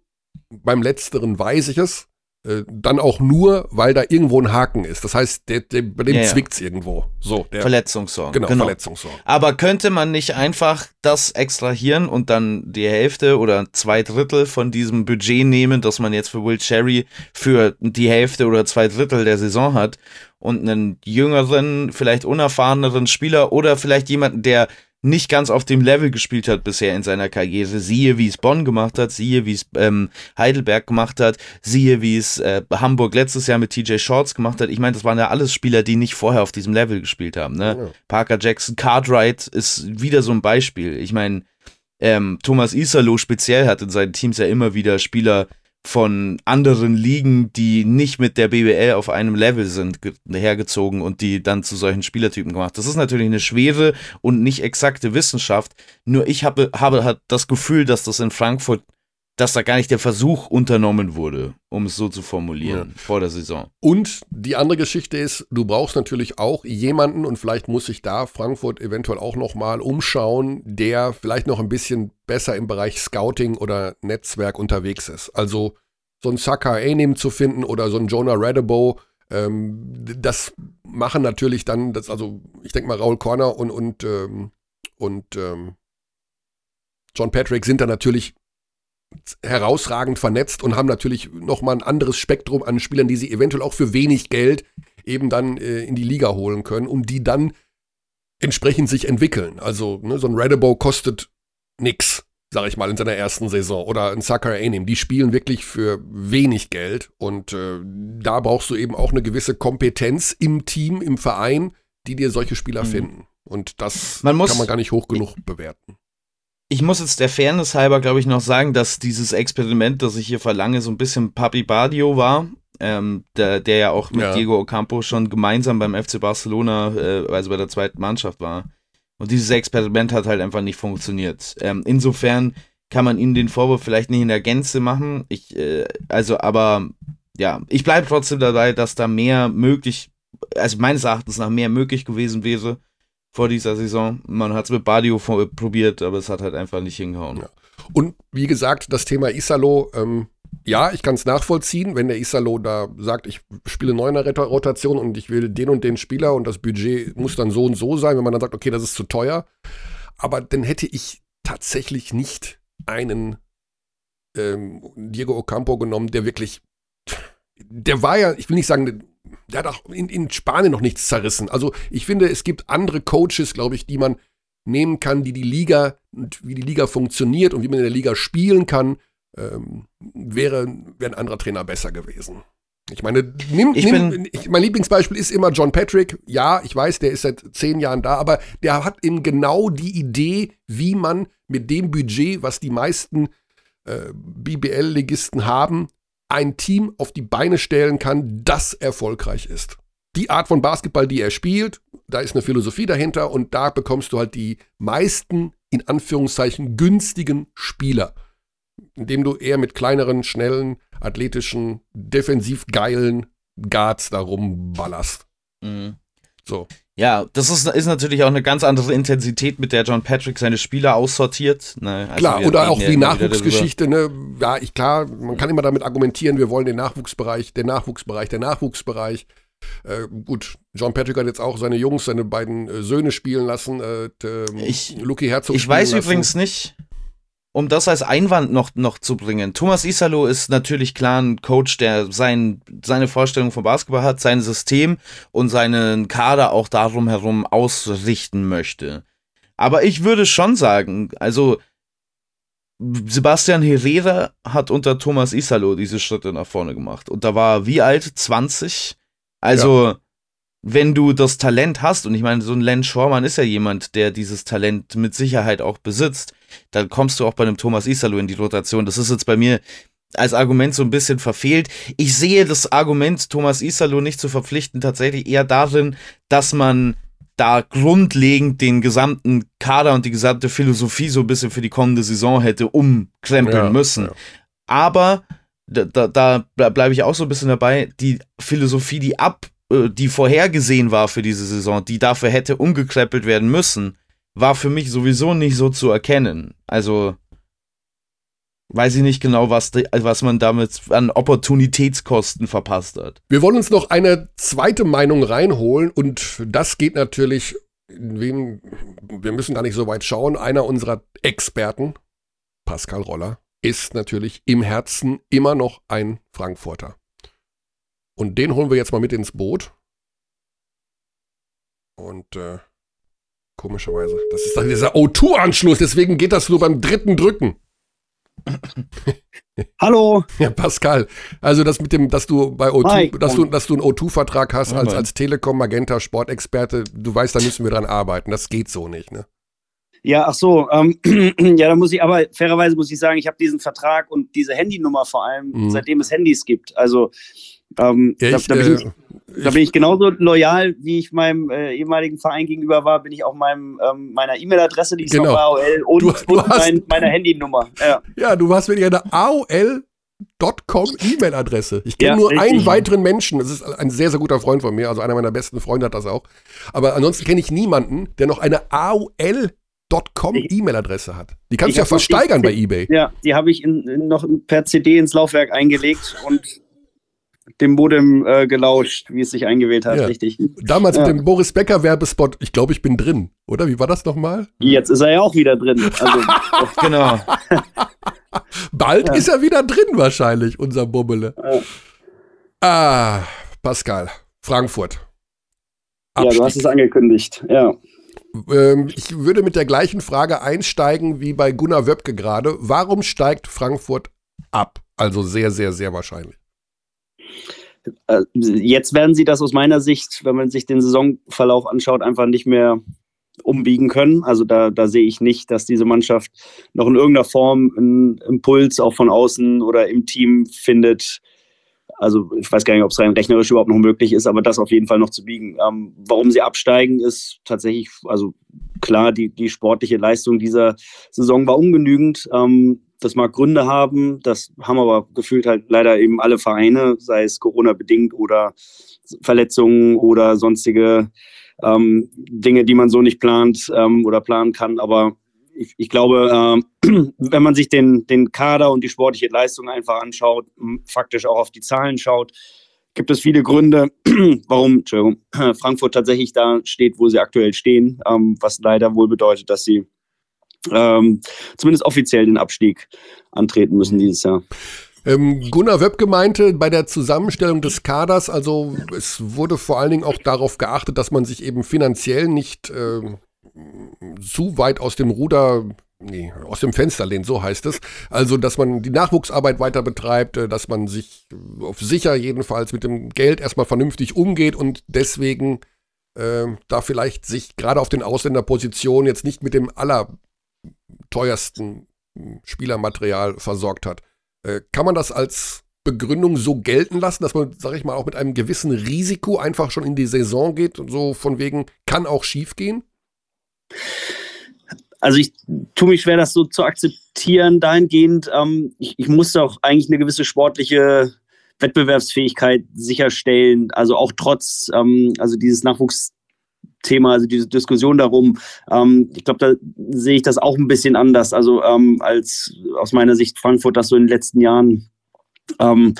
Beim letzteren weiß ich es. Äh, dann auch nur, weil da irgendwo ein Haken ist. Das heißt, der, der, bei dem ja, zwickt es irgendwo. So, der, Verletzungssorgen. Genau, genau, Verletzungssorgen. Aber könnte man nicht einfach das extrahieren und dann die Hälfte oder zwei Drittel von diesem Budget nehmen, das man jetzt für Will Cherry für die Hälfte oder zwei Drittel der Saison hat und einen jüngeren, vielleicht unerfahreneren Spieler oder vielleicht jemanden, der nicht ganz auf dem Level gespielt hat bisher in seiner Karriere. Siehe, wie es Bonn gemacht hat, siehe, wie es ähm, Heidelberg gemacht hat, siehe, wie es äh, Hamburg letztes Jahr mit TJ Shorts gemacht hat. Ich meine, das waren ja alles Spieler, die nicht vorher auf diesem Level gespielt haben. Ne? Ja. Parker Jackson, Cartwright ist wieder so ein Beispiel. Ich meine, ähm, Thomas Isalo speziell hat in seinen Teams ja immer wieder Spieler von anderen Ligen, die nicht mit der BBL auf einem Level sind, hergezogen und die dann zu solchen Spielertypen gemacht. Das ist natürlich eine schwere und nicht exakte Wissenschaft. Nur ich habe, habe halt das Gefühl, dass das in Frankfurt dass da gar nicht der Versuch unternommen wurde, um es so zu formulieren, ja. vor der Saison. Und die andere Geschichte ist, du brauchst natürlich auch jemanden und vielleicht muss sich da Frankfurt eventuell auch nochmal umschauen, der vielleicht noch ein bisschen besser im Bereich Scouting oder Netzwerk unterwegs ist. Also so ein Saka Anim zu finden oder so ein Jonah Radebo, ähm, das machen natürlich dann, das, also ich denke mal Raul Corner und, und, ähm, und ähm, John Patrick sind da natürlich herausragend vernetzt und haben natürlich nochmal ein anderes Spektrum an Spielern, die sie eventuell auch für wenig Geld eben dann äh, in die Liga holen können und die dann entsprechend sich entwickeln. Also ne, so ein Redabo kostet nix, sag ich mal, in seiner ersten Saison. Oder ein Saka Anim, die spielen wirklich für wenig Geld und äh, da brauchst du eben auch eine gewisse Kompetenz im Team, im Verein, die dir solche Spieler mhm. finden. Und das man muss, kann man gar nicht hoch genug bewerten ich muss jetzt der Fairness halber, glaube ich, noch sagen, dass dieses Experiment, das ich hier verlange, so ein bisschen Papi Badio war. Ähm, der, der ja auch mit ja. Diego Ocampo schon gemeinsam beim FC Barcelona, äh, also bei der zweiten Mannschaft war. Und dieses Experiment hat halt einfach nicht funktioniert. Ähm, insofern kann man ihnen den Vorwurf vielleicht nicht in der Gänze machen. Ich, äh, also, aber ja, ich bleibe trotzdem dabei, dass da mehr möglich, also meines Erachtens nach mehr möglich gewesen wäre vor dieser Saison. Man hat es mit Badio probiert, aber es hat halt einfach nicht hingehauen. Ja. Und wie gesagt, das Thema Isalo, ähm, ja, ich kann es nachvollziehen, wenn der Isalo da sagt, ich spiele neuner Rotation und ich will den und den Spieler und das Budget muss dann so und so sein, wenn man dann sagt, okay, das ist zu teuer. Aber dann hätte ich tatsächlich nicht einen ähm, Diego Ocampo genommen, der wirklich, der war ja, ich will nicht sagen, der hat auch in, in Spanien noch nichts zerrissen. Also ich finde, es gibt andere Coaches, glaube ich, die man nehmen kann, die die Liga und wie die Liga funktioniert und wie man in der Liga spielen kann, ähm, wäre, wäre ein anderer Trainer besser gewesen. Ich meine, nimm, ich nimm, ich, mein Lieblingsbeispiel ist immer John Patrick. Ja, ich weiß, der ist seit zehn Jahren da, aber der hat eben genau die Idee, wie man mit dem Budget, was die meisten äh, BBL-Ligisten haben, ein Team auf die Beine stellen kann, das erfolgreich ist. Die Art von Basketball, die er spielt, da ist eine Philosophie dahinter und da bekommst du halt die meisten, in Anführungszeichen, günstigen Spieler, indem du eher mit kleineren, schnellen, athletischen, defensiv geilen Guards darum ballerst. Mhm. So. Ja, das ist, ist natürlich auch eine ganz andere Intensität, mit der John Patrick seine Spieler aussortiert. Ne? Also klar, oder auch wie Nachwuchsgeschichte, ne? Ja, ich klar, man kann immer damit argumentieren, wir wollen den Nachwuchsbereich, den Nachwuchsbereich, der Nachwuchsbereich. Äh, gut, John Patrick hat jetzt auch seine Jungs, seine beiden äh, Söhne spielen lassen. Äh, ich, Lucky Herzog. Ich weiß lassen. übrigens nicht, um das als Einwand noch, noch zu bringen, Thomas Isalo ist natürlich klar ein Coach, der sein, seine Vorstellung von Basketball hat, sein System und seinen Kader auch darum herum ausrichten möchte. Aber ich würde schon sagen, also Sebastian Herrera hat unter Thomas Isalo diese Schritte nach vorne gemacht. Und da war wie alt? 20? Also, ja. wenn du das Talent hast, und ich meine, so ein Len Schormann ist ja jemand, der dieses Talent mit Sicherheit auch besitzt, dann kommst du auch bei einem Thomas Isalo in die Rotation. Das ist jetzt bei mir als Argument so ein bisschen verfehlt. Ich sehe das Argument, Thomas Isalo nicht zu verpflichten, tatsächlich eher darin, dass man da grundlegend den gesamten Kader und die gesamte Philosophie so ein bisschen für die kommende Saison hätte umkrempeln ja, müssen. Ja. Aber da, da, da bleibe ich auch so ein bisschen dabei, die Philosophie, die ab, äh, die vorhergesehen war für diese Saison, die dafür hätte umgekrempelt werden müssen, war für mich sowieso nicht so zu erkennen. Also weiß ich nicht genau, was, was man damit an Opportunitätskosten verpasst hat. Wir wollen uns noch eine zweite Meinung reinholen und das geht natürlich, wem, wir müssen gar nicht so weit schauen, einer unserer Experten, Pascal Roller, ist natürlich im Herzen immer noch ein Frankfurter. Und den holen wir jetzt mal mit ins Boot. Und äh, Komischerweise. Das ist dann dieser O2-Anschluss, deswegen geht das nur beim dritten Drücken. Hallo. Ja, Pascal. Also das mit dem, dass du bei O2, Hi. dass du, dass du einen O2-Vertrag hast als, als Telekom Magenta Sportexperte, du weißt, da müssen wir dran arbeiten. Das geht so nicht, ne? Ja, ach so. Ähm, ja, da muss ich aber fairerweise muss ich sagen, ich habe diesen Vertrag und diese Handynummer vor allem, mhm. seitdem es Handys gibt. Also ähm, ja, ich, da, da, bin ich, äh, da, bin ich, genauso loyal, wie ich meinem äh, ehemaligen Verein gegenüber war, bin ich auch meinem, ähm, meiner E-Mail-Adresse, die ist genau. auf AOL und, du, du und hast, mein, meiner Handynummer. Ja. ja, du hast mit einer AOL Com E-Mail-Adresse. Ich kenne ja, nur richtig. einen weiteren Menschen. Das ist ein sehr, sehr guter Freund von mir. Also einer meiner besten Freunde hat das auch. Aber ansonsten kenne ich niemanden, der noch eine AOL Com E-Mail-Adresse hat. Die kannst du ja versteigern die, bei eBay. Ja, die habe ich in, in noch per CD ins Laufwerk eingelegt und dem Modem äh, gelauscht, wie es sich eingewählt hat, ja. richtig. Damals ja. mit dem Boris Becker Werbespot, ich glaube, ich bin drin, oder? Wie war das nochmal? Jetzt ist er ja auch wieder drin. Also, genau. Bald ja. ist er wieder drin wahrscheinlich, unser Bummele. Ah, Pascal, Frankfurt. Abstieg. Ja, du hast es angekündigt, ja. Ähm, ich würde mit der gleichen Frage einsteigen wie bei Gunnar Wöbke gerade. Warum steigt Frankfurt ab? Also sehr, sehr, sehr wahrscheinlich. Äh, jetzt werden sie das aus meiner Sicht, wenn man sich den Saisonverlauf anschaut, einfach nicht mehr umbiegen können. Also da, da sehe ich nicht, dass diese Mannschaft noch in irgendeiner Form einen Impuls auch von außen oder im Team findet. Also ich weiß gar nicht, ob es rein rechnerisch überhaupt noch möglich ist, aber das auf jeden Fall noch zu biegen. Ähm, warum sie absteigen, ist tatsächlich, also klar, die, die sportliche Leistung dieser Saison war ungenügend. Ähm, das mag Gründe haben, das haben aber gefühlt halt leider eben alle Vereine, sei es Corona-bedingt oder Verletzungen oder sonstige ähm, Dinge, die man so nicht plant ähm, oder planen kann. Aber ich, ich glaube, äh, wenn man sich den, den Kader und die sportliche Leistung einfach anschaut, faktisch auch auf die Zahlen schaut, gibt es viele Gründe, warum Frankfurt tatsächlich da steht, wo sie aktuell stehen, ähm, was leider wohl bedeutet, dass sie ähm, zumindest offiziell den Abstieg antreten müssen dieses Jahr. Ähm, Gunnar Wöbke meinte bei der Zusammenstellung des Kaders, also es wurde vor allen Dingen auch darauf geachtet, dass man sich eben finanziell nicht äh, zu weit aus dem Ruder, nee, aus dem Fenster lehnt, so heißt es. Also, dass man die Nachwuchsarbeit weiter betreibt, äh, dass man sich auf sicher jedenfalls mit dem Geld erstmal vernünftig umgeht und deswegen äh, da vielleicht sich gerade auf den Ausländerpositionen jetzt nicht mit dem aller teuersten hm, Spielermaterial versorgt hat. Äh, kann man das als Begründung so gelten lassen, dass man, sag ich mal, auch mit einem gewissen Risiko einfach schon in die Saison geht und so von wegen, kann auch schief gehen? Also ich tue mich schwer, das so zu akzeptieren dahingehend. Ähm, ich, ich muss auch eigentlich eine gewisse sportliche Wettbewerbsfähigkeit sicherstellen. Also auch trotz, ähm, also dieses Nachwuchs Thema, also diese Diskussion darum. Ähm, ich glaube, da sehe ich das auch ein bisschen anders, also ähm, als aus meiner Sicht Frankfurt das so in den letzten Jahren ähm,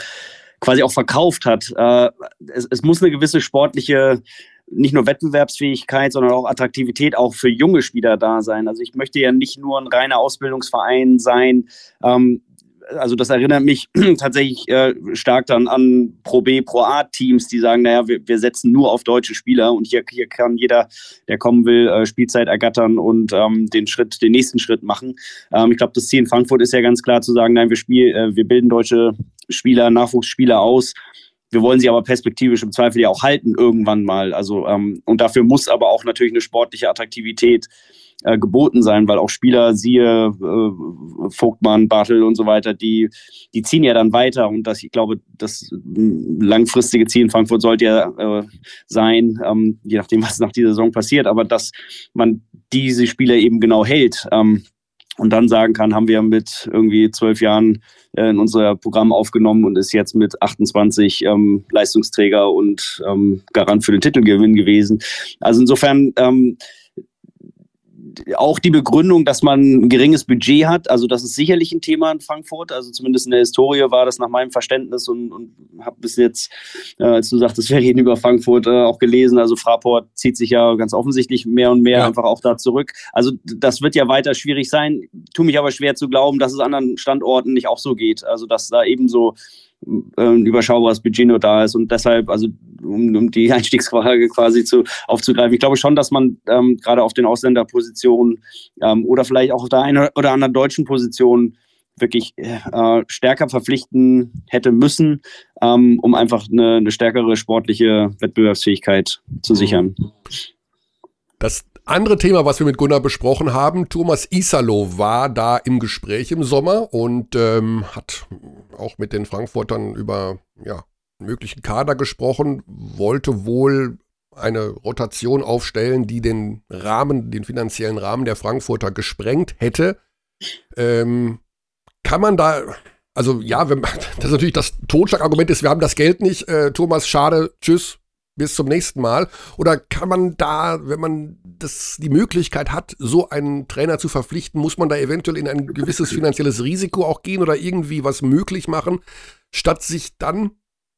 quasi auch verkauft hat. Äh, es, es muss eine gewisse sportliche nicht nur Wettbewerbsfähigkeit, sondern auch Attraktivität auch für junge Spieler da sein. Also ich möchte ja nicht nur ein reiner Ausbildungsverein sein, ähm, also das erinnert mich tatsächlich äh, stark dann an Pro B, Pro A-Teams, die sagen, naja, wir, wir setzen nur auf deutsche Spieler und hier, hier kann jeder, der kommen will, äh, Spielzeit ergattern und ähm, den Schritt, den nächsten Schritt machen. Ähm, ich glaube, das Ziel in Frankfurt ist ja ganz klar zu sagen, nein, wir spielen, äh, wir bilden deutsche Spieler, Nachwuchsspieler aus. Wir wollen sie aber perspektivisch im Zweifel ja auch halten irgendwann mal. Also ähm, und dafür muss aber auch natürlich eine sportliche Attraktivität äh, geboten sein, weil auch Spieler, siehe äh, Vogtmann, Bartel und so weiter, die, die ziehen ja dann weiter und das, ich glaube, das langfristige Ziel in Frankfurt sollte ja äh, sein, ähm, je nachdem, was nach dieser Saison passiert, aber dass man diese Spieler eben genau hält. Ähm, und dann sagen kann, haben wir mit irgendwie zwölf Jahren äh, in unser Programm aufgenommen und ist jetzt mit 28 ähm, Leistungsträger und ähm, Garant für den Titelgewinn gewesen. Also insofern ähm, auch die Begründung, dass man ein geringes Budget hat, also das ist sicherlich ein Thema in Frankfurt. Also zumindest in der Historie war das nach meinem Verständnis und, und habe bis jetzt, äh, als du sagtest, wir reden über Frankfurt, äh, auch gelesen. Also Fraport zieht sich ja ganz offensichtlich mehr und mehr ja. einfach auch da zurück. Also das wird ja weiter schwierig sein. Tue mich aber schwer zu glauben, dass es anderen Standorten nicht auch so geht. Also dass da ebenso äh, ein überschaubares Budget nur da ist und deshalb, also um, um die Einstiegsfrage quasi zu, aufzugreifen, ich glaube schon, dass man ähm, gerade auf den Ausländerpositionen ähm, oder vielleicht auch auf der einen oder anderen deutschen Position wirklich äh, stärker verpflichten hätte müssen, ähm, um einfach eine, eine, stärkere sportliche Wettbewerbsfähigkeit zu sichern. Das andere Thema, was wir mit Gunnar besprochen haben, Thomas Isalo war da im Gespräch im Sommer und ähm, hat auch mit den Frankfurtern über ja, möglichen Kader gesprochen, wollte wohl eine Rotation aufstellen, die den Rahmen, den finanziellen Rahmen der Frankfurter gesprengt hätte. Ähm, kann man da, also ja, wenn, das ist natürlich das Totschlagargument ist, wir haben das Geld nicht, äh, Thomas, schade, tschüss, bis zum nächsten Mal? Oder kann man da, wenn man das, die Möglichkeit hat, so einen Trainer zu verpflichten, muss man da eventuell in ein gewisses finanzielles Risiko auch gehen oder irgendwie was möglich machen, statt sich dann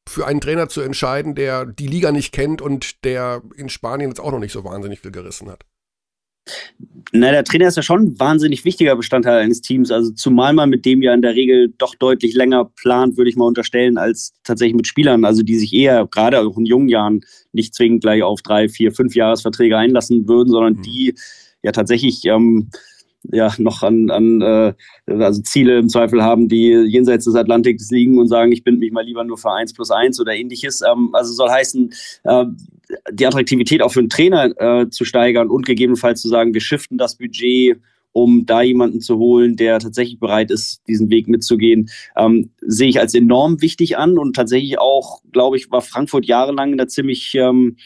für einen Trainer zu entscheiden, der die Liga nicht kennt und der in Spanien jetzt auch noch nicht so wahnsinnig viel gerissen hat? Na, der Trainer ist ja schon ein wahnsinnig wichtiger Bestandteil eines Teams. Also zumal man mit dem ja in der Regel doch deutlich länger plant, würde ich mal unterstellen, als tatsächlich mit Spielern. Also die sich eher gerade auch in jungen Jahren nicht zwingend gleich auf drei, vier, fünf Jahresverträge einlassen würden, sondern mhm. die ja tatsächlich ähm, ja noch an, an äh, also Ziele im Zweifel haben, die jenseits des Atlantiks liegen und sagen, ich binde mich mal lieber nur für eins plus eins oder ähnliches. Ähm, also soll heißen, äh, die Attraktivität auch für einen Trainer äh, zu steigern und gegebenenfalls zu sagen, wir shiften das Budget um da jemanden zu holen, der tatsächlich bereit ist, diesen Weg mitzugehen, ähm, sehe ich als enorm wichtig an. Und tatsächlich auch, glaube ich, war Frankfurt jahrelang in einer ziemlich ähm,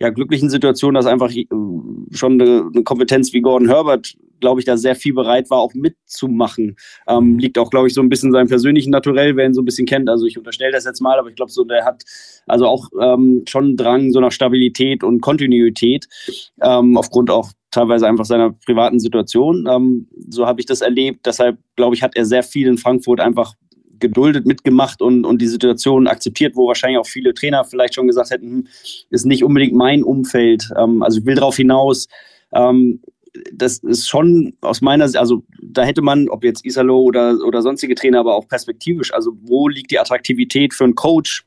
ja, glücklichen Situation, dass einfach äh, schon eine, eine Kompetenz wie Gordon Herbert glaube ich, da sehr viel bereit war, auch mitzumachen. Ähm, liegt auch, glaube ich, so ein bisschen seinem persönlichen Naturell, wer ihn so ein bisschen kennt. Also ich unterstelle das jetzt mal, aber ich glaube, so der hat also auch ähm, schon einen Drang so nach Stabilität und Kontinuität, ähm, aufgrund auch teilweise einfach seiner privaten Situation. Ähm, so habe ich das erlebt. Deshalb, glaube ich, hat er sehr viel in Frankfurt einfach geduldet mitgemacht und, und die Situation akzeptiert, wo wahrscheinlich auch viele Trainer vielleicht schon gesagt hätten, hm, ist nicht unbedingt mein Umfeld. Ähm, also ich will darauf hinaus, ähm, das ist schon aus meiner Sicht, also da hätte man, ob jetzt Isalo oder, oder sonstige Trainer, aber auch perspektivisch, also wo liegt die Attraktivität für einen Coach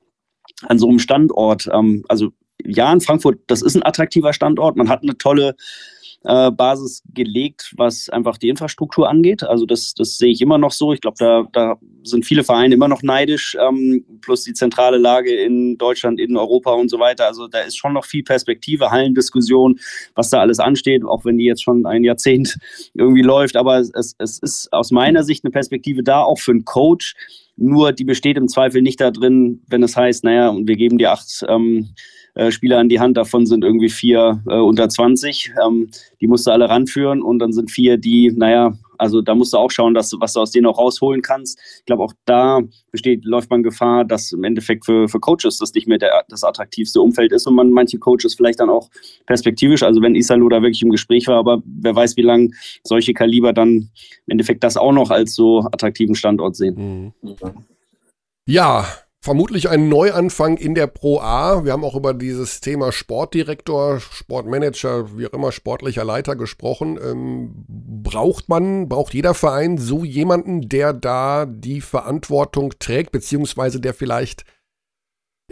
an so einem Standort? Ähm, also ja, in Frankfurt, das ist ein attraktiver Standort, man hat eine tolle äh, Basis gelegt, was einfach die Infrastruktur angeht. Also das, das sehe ich immer noch so. Ich glaube, da, da sind viele Vereine immer noch neidisch, ähm, plus die zentrale Lage in Deutschland, in Europa und so weiter. Also da ist schon noch viel Perspektive, Hallendiskussion, was da alles ansteht, auch wenn die jetzt schon ein Jahrzehnt irgendwie läuft. Aber es, es ist aus meiner Sicht eine Perspektive da, auch für einen Coach. Nur die besteht im Zweifel nicht da drin, wenn es heißt, naja, und wir geben dir acht ähm, äh, Spieler an die Hand, davon sind irgendwie vier äh, unter 20. Ähm, die musst du alle ranführen und dann sind vier, die, naja, also da musst du auch schauen, dass, was du aus denen auch rausholen kannst. Ich glaube, auch da besteht, läuft man Gefahr, dass im Endeffekt für, für Coaches das nicht mehr der, das attraktivste Umfeld ist und man manche Coaches vielleicht dann auch perspektivisch, also wenn Isalo da wirklich im Gespräch war, aber wer weiß, wie lange solche Kaliber dann im Endeffekt das auch noch als so attraktiven Standort sehen. Mhm. Ja, vermutlich ein Neuanfang in der Pro A. Wir haben auch über dieses Thema Sportdirektor, Sportmanager, wie auch immer, sportlicher Leiter gesprochen. Ähm, braucht man, braucht jeder Verein so jemanden, der da die Verantwortung trägt, beziehungsweise der vielleicht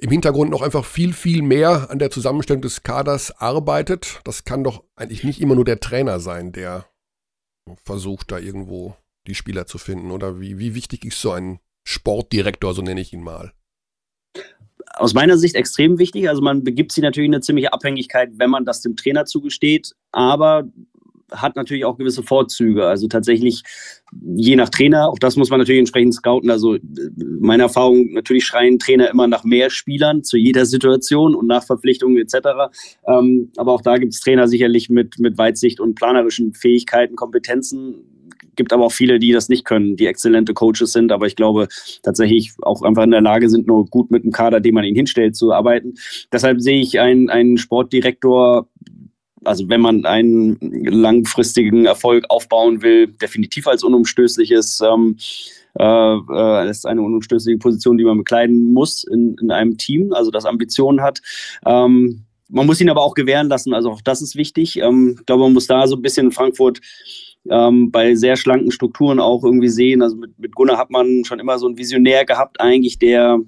im Hintergrund noch einfach viel, viel mehr an der Zusammenstellung des Kaders arbeitet? Das kann doch eigentlich nicht immer nur der Trainer sein, der versucht, da irgendwo die Spieler zu finden. Oder wie, wie wichtig ist so ein Sportdirektor, so nenne ich ihn mal? Aus meiner Sicht extrem wichtig. Also man begibt sich natürlich in eine ziemliche Abhängigkeit, wenn man das dem Trainer zugesteht, aber hat natürlich auch gewisse Vorzüge. Also tatsächlich je nach Trainer, auch das muss man natürlich entsprechend scouten. Also meine Erfahrung, natürlich schreien Trainer immer nach mehr Spielern zu jeder Situation und nach Verpflichtungen etc. Ähm, aber auch da gibt es Trainer sicherlich mit, mit Weitsicht und planerischen Fähigkeiten, Kompetenzen, gibt aber auch viele, die das nicht können, die exzellente Coaches sind, aber ich glaube tatsächlich auch einfach in der Lage sind, nur gut mit dem Kader, den man ihnen hinstellt, zu arbeiten. Deshalb sehe ich einen, einen Sportdirektor also wenn man einen langfristigen Erfolg aufbauen will, definitiv als unumstößliches, ähm, äh, äh, ist eine unumstößliche Position, die man bekleiden muss in, in einem Team, also das Ambitionen hat. Ähm, man muss ihn aber auch gewähren lassen, also auch das ist wichtig. Ähm, ich glaube, man muss da so ein bisschen in Frankfurt ähm, bei sehr schlanken Strukturen auch irgendwie sehen. Also mit, mit Gunnar hat man schon immer so einen Visionär gehabt, eigentlich, der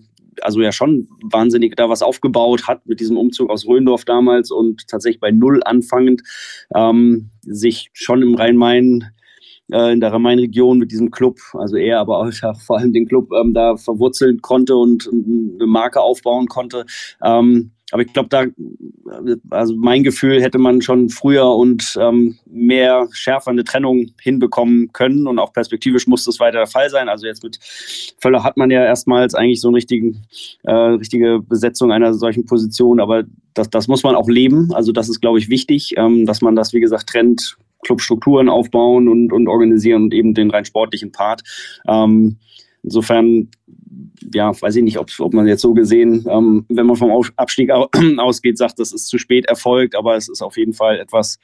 also ja schon wahnsinnig da was aufgebaut hat mit diesem Umzug aus Röndorf damals und tatsächlich bei Null anfangend ähm, sich schon im Rhein-Main äh, in der Rhein-Main-Region mit diesem Club, also er, aber auch ja, vor allem den Club ähm, da verwurzeln konnte und eine Marke aufbauen konnte. Ähm, aber ich glaube, da, also mein Gefühl hätte man schon früher und ähm, mehr schärfer eine Trennung hinbekommen können und auch perspektivisch muss das weiter der Fall sein. Also jetzt mit Völler hat man ja erstmals eigentlich so eine richtigen, äh, richtige Besetzung einer solchen Position, aber das, das muss man auch leben. Also das ist, glaube ich, wichtig, ähm, dass man das, wie gesagt, trennt, Clubstrukturen aufbauen und, und organisieren und eben den rein sportlichen Part. Ähm, insofern, ja, weiß ich nicht, ob, ob man jetzt so gesehen, ähm, wenn man vom Abstieg ausgeht, sagt, das ist zu spät erfolgt, aber es ist auf jeden Fall etwas,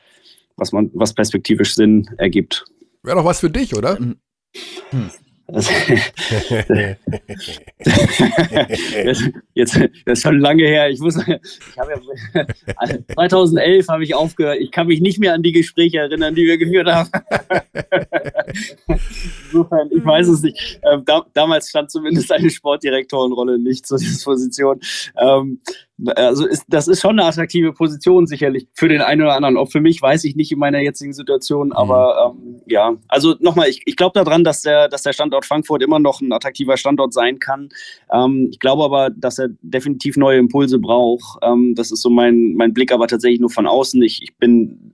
was man, was perspektivisch Sinn ergibt. Wäre doch was für dich, oder? Hm. Das, jetzt, das ist schon lange her. Ich muss, ich habe ja, 2011 habe ich aufgehört. Ich kann mich nicht mehr an die Gespräche erinnern, die wir geführt haben. Insofern, ich weiß es nicht. Ähm, da, damals stand zumindest eine Sportdirektorenrolle nicht zur Disposition. Also ist, das ist schon eine attraktive Position sicherlich für den einen oder anderen. Ob für mich, weiß ich nicht in meiner jetzigen Situation, aber mhm. ähm, ja, also nochmal, ich, ich glaube daran, dass der, dass der Standort Frankfurt immer noch ein attraktiver Standort sein kann. Ähm, ich glaube aber, dass er definitiv neue Impulse braucht. Ähm, das ist so mein, mein Blick, aber tatsächlich nur von außen. Ich, ich bin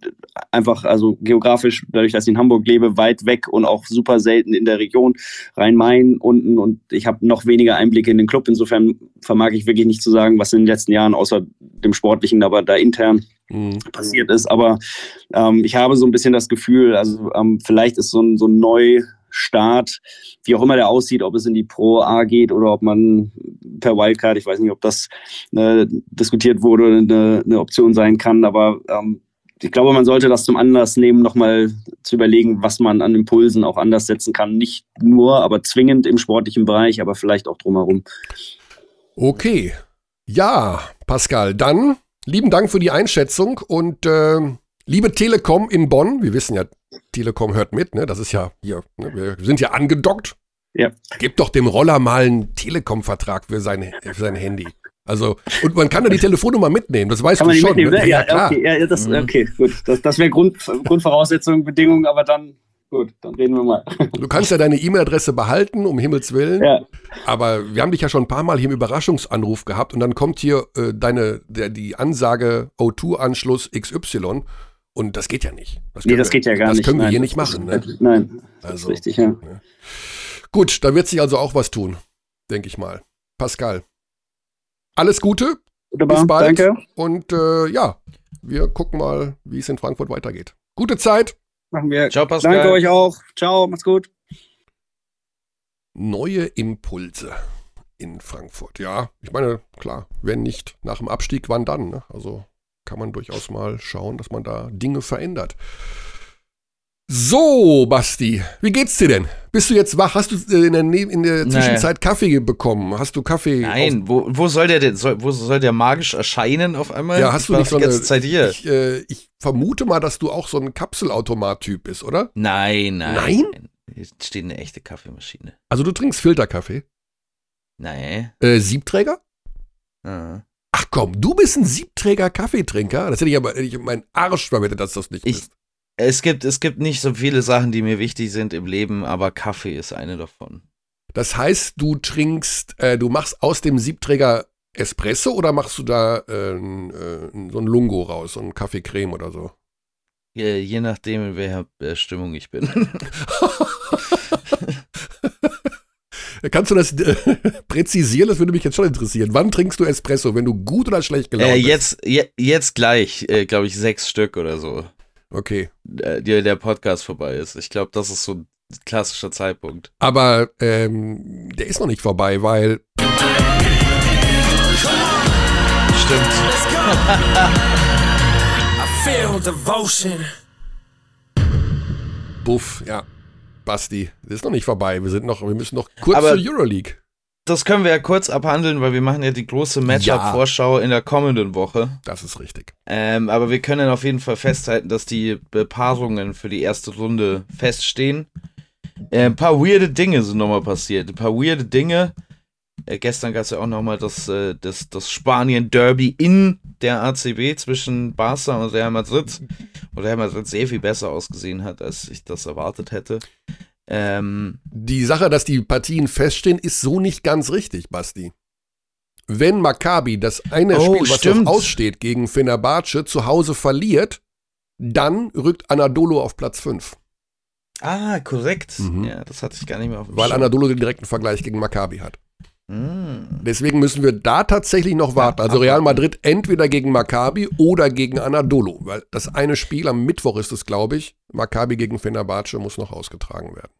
einfach, also geografisch, dadurch, dass ich in Hamburg lebe, weit weg und auch super selten in der Region Rhein-Main unten und ich habe noch weniger Einblicke in den Club. Insofern vermag ich wirklich nicht zu sagen, was in den letzten Jahren außer dem Sportlichen, aber da intern mhm. passiert ist. Aber ähm, ich habe so ein bisschen das Gefühl, also ähm, vielleicht ist so ein, so ein Neustart, wie auch immer der aussieht, ob es in die Pro A geht oder ob man per Wildcard, ich weiß nicht, ob das äh, diskutiert wurde eine, eine, Option sein kann, aber ähm, ich glaube, man sollte das zum Anlass nehmen, nochmal zu überlegen, was man an Impulsen auch anders setzen kann. Nicht nur, aber zwingend im sportlichen Bereich, aber vielleicht auch drumherum. Okay, ja, Pascal, dann lieben Dank für die Einschätzung und äh, liebe Telekom in Bonn, wir wissen ja, Telekom hört mit, ne? Das ist ja hier, ne? wir sind ja angedockt. Ja. Gebt doch dem Roller mal einen Telekom-Vertrag für sein, für sein Handy. Also, und man kann da die Telefonnummer mitnehmen, das weißt Kann du schon. Ne? Ja, ja, klar. Okay, ja, das, mhm. okay, gut. Das, das wäre Grund, Grundvoraussetzung, Bedingung, aber dann Gut, dann reden wir mal. Du kannst ja deine E-Mail-Adresse behalten, um Himmels Willen. Ja. Aber wir haben dich ja schon ein paar Mal hier im Überraschungsanruf gehabt und dann kommt hier äh, deine, der, die Ansage O2-Anschluss XY und das geht ja nicht. Das nee, das wir, geht ja gar das nicht. Das können wir nein, hier nicht machen. Ne? Nein, das also, ist richtig, ja. Ne? Gut, da wird sich also auch was tun, denke ich mal. Pascal, alles Gute. Wunderbar, bis bald. Danke. Und äh, ja, wir gucken mal, wie es in Frankfurt weitergeht. Gute Zeit. Machen wir. Ciao, Pascal. Danke euch auch. Ciao, macht's gut. Neue Impulse in Frankfurt. Ja, ich meine, klar, wenn nicht nach dem Abstieg, wann dann? Ne? Also kann man durchaus mal schauen, dass man da Dinge verändert. So, Basti, wie geht's dir denn? Bist du jetzt wach? Hast du äh, in der, in der Zwischenzeit naja. Kaffee bekommen? Hast du Kaffee? Nein, wo, wo, soll der denn, soll, wo soll der magisch erscheinen auf einmal? Ja, hast ich du nicht so eine, Zeit hier. Ich, äh, ich, vermute mal, dass du auch so ein Kapselautomat-Typ bist, oder? Nein, nein. Nein? Hier steht eine echte Kaffeemaschine. Also du trinkst Filterkaffee? Nein. Äh, Siebträger? Ah. Ach komm, du bist ein Siebträger-Kaffeetrinker? Das hätte ich aber hätte ich meinen Arsch verwettet, dass das nicht ich, bist. Es gibt, es gibt nicht so viele Sachen, die mir wichtig sind im Leben, aber Kaffee ist eine davon. Das heißt, du trinkst, äh, du machst aus dem Siebträger Espresso oder machst du da äh, äh, so ein Lungo raus, so ein Kaffeecreme oder so? Je, je nachdem, in welcher äh, Stimmung ich bin. Kannst du das äh, präzisieren? Das würde mich jetzt schon interessieren. Wann trinkst du Espresso, wenn du gut oder schlecht gelaunt äh, jetzt, bist? Je, jetzt gleich, äh, glaube ich, sechs Stück oder so. Okay. Der, der Podcast vorbei ist. Ich glaube, das ist so ein klassischer Zeitpunkt. Aber ähm, der ist noch nicht vorbei, weil. Stimmt. Buff, ja. Basti, das ist noch nicht vorbei. Wir sind noch, wir müssen noch kurz Aber zur Euroleague das können wir ja kurz abhandeln, weil wir machen ja die große Matchup-Vorschau ja. in der kommenden Woche. Das ist richtig. Ähm, aber wir können auf jeden Fall festhalten, dass die Bepaarungen für die erste Runde feststehen. Äh, ein paar weirde Dinge sind nochmal passiert. Ein paar weirde Dinge. Äh, gestern gab es ja auch nochmal das, äh, das, das Spanien-Derby in der ACB zwischen Barca und Real Madrid. Wo Real Madrid sehr viel besser ausgesehen hat, als ich das erwartet hätte. Ähm, die Sache, dass die Partien feststehen, ist so nicht ganz richtig, Basti. wenn Maccabi das eine Oh, Spiel, was stimmt. noch aussteht, gegen Fenerbahce zu Hause verliert, dann rückt Anadolu auf Platz 5. Ah, korrekt. Mhm. Ja, das hatte ich gar nicht mehr auf dem Weil Schirm. Anadolu den direkten Vergleich gegen Maccabi hat. Mm. Deswegen müssen wir da tatsächlich noch warten. Also Real Madrid entweder gegen Maccabi oder gegen Anadolu. Weil das eine Spiel am Mittwoch ist es, glaube ich. Maccabi gegen Fenerbahce muss noch ausgetragen werden.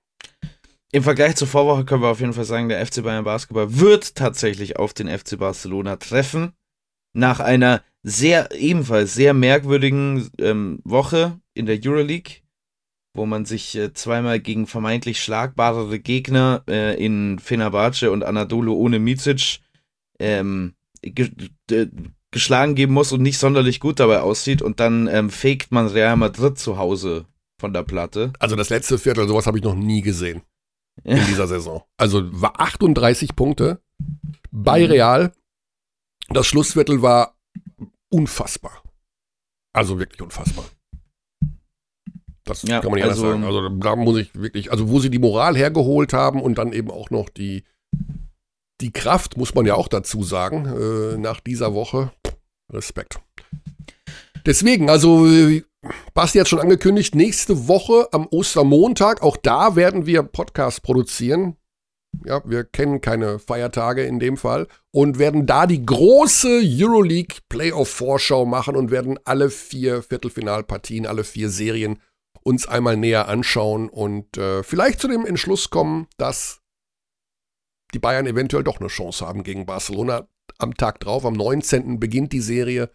Im Vergleich zur Vorwoche können wir auf jeden Fall sagen, der FC Bayern Basketball wird tatsächlich auf den FC Barcelona treffen. Nach einer sehr, ebenfalls sehr merkwürdigen ähm, Woche in der Euroleague, wo man sich äh, zweimal gegen vermeintlich schlagbarere Gegner äh, in Fenerbahce und Anadolu ohne Micic ähm, ge geschlagen geben muss und nicht sonderlich gut dabei aussieht und dann ähm, faked man Real Madrid zu Hause von der Platte. Also das letzte Viertel, sowas habe ich noch nie gesehen in dieser Saison. Also war 38 Punkte bei Mhm. Real. Das Schlussviertel war unfassbar. Also wirklich unfassbar. Das Ja, kann man nicht also- anders sagen. Also da muss ich wirklich, also wo sie die Moral hergeholt haben und dann eben auch noch die, die Kraft, muss man ja auch dazu sagen, äh, nach dieser Woche. Respekt. Deswegen, also äh, Basti hat schon angekündigt, nächste Woche am Ostermontag, auch da werden wir Podcast produzieren. Ja, wir kennen keine Feiertage in dem Fall und werden da die große Euroleague Playoff Vorschau machen und werden alle vier Viertelfinalpartien, alle vier Serien uns einmal näher anschauen und äh, vielleicht zu dem Entschluss kommen, dass die Bayern eventuell doch eine Chance haben gegen Barcelona. Am Tag drauf, am 19. beginnt die Serie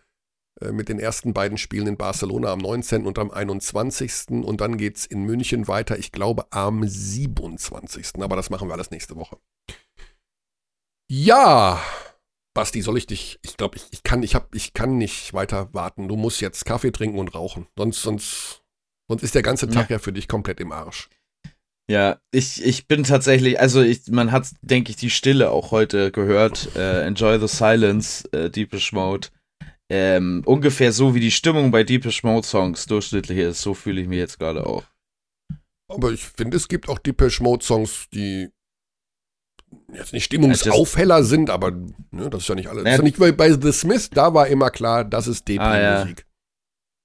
mit den ersten beiden Spielen in Barcelona am 19. und am 21. Und dann geht's in München weiter, ich glaube am 27. Aber das machen wir alles nächste Woche. Ja, Basti, soll ich dich, ich glaube, ich, ich, kann, ich, hab, ich kann nicht weiter warten. Du musst jetzt Kaffee trinken und rauchen. Sonst, sonst, sonst ist der ganze Tag ja, für dich komplett im Arsch. Ja, ich, ich bin tatsächlich, also ich, man hat, denke ich, die Stille auch heute gehört. Äh, Enjoy the Silence, äh, Deepish Mode. Ähm, ungefähr so wie die Stimmung bei Deepish Mode Songs durchschnittlich ist, so fühle ich mich jetzt gerade auch. Aber ich finde, es gibt auch Depeche Mode Songs, die jetzt nicht Stimmungsaufheller sind, aber ne, das ist ja nicht alles. Ist ja nicht wie bei The Smith, da war immer klar, das ist. Ah, ja.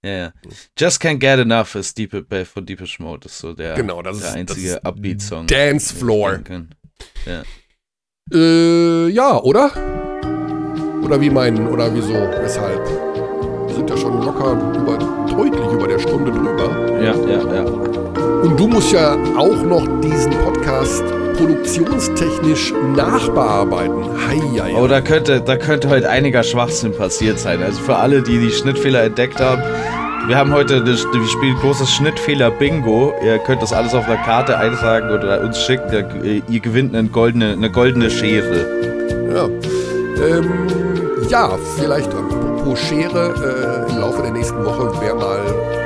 ja, ja. Just Can't Get Enough ist Deep, von Deepish Mode, das ist so der, genau, das der ist, einzige Upbeat-Song. Dance Floor. Ja. Äh, ja, oder? Oder wie meinen, oder wieso, weshalb? Wir sind ja schon locker über, deutlich über der Stunde drüber. ja, ja, ja. Und du musst ja auch noch diesen Podcast produktionstechnisch nachbearbeiten. Hei, hei, Oh, da könnte, da könnte heute einiger Schwachsinn passiert sein. Also für alle, die die Schnittfehler entdeckt haben, wir haben heute, das, wir spielen großes Schnittfehler-Bingo. Ihr könnt das alles auf einer Karte eintragen oder uns schicken. Ihr, ihr gewinnt eine goldene, eine goldene Schere. Ja. Ähm, ja, vielleicht apropos Schere, äh, im Laufe der nächsten Woche, wer mal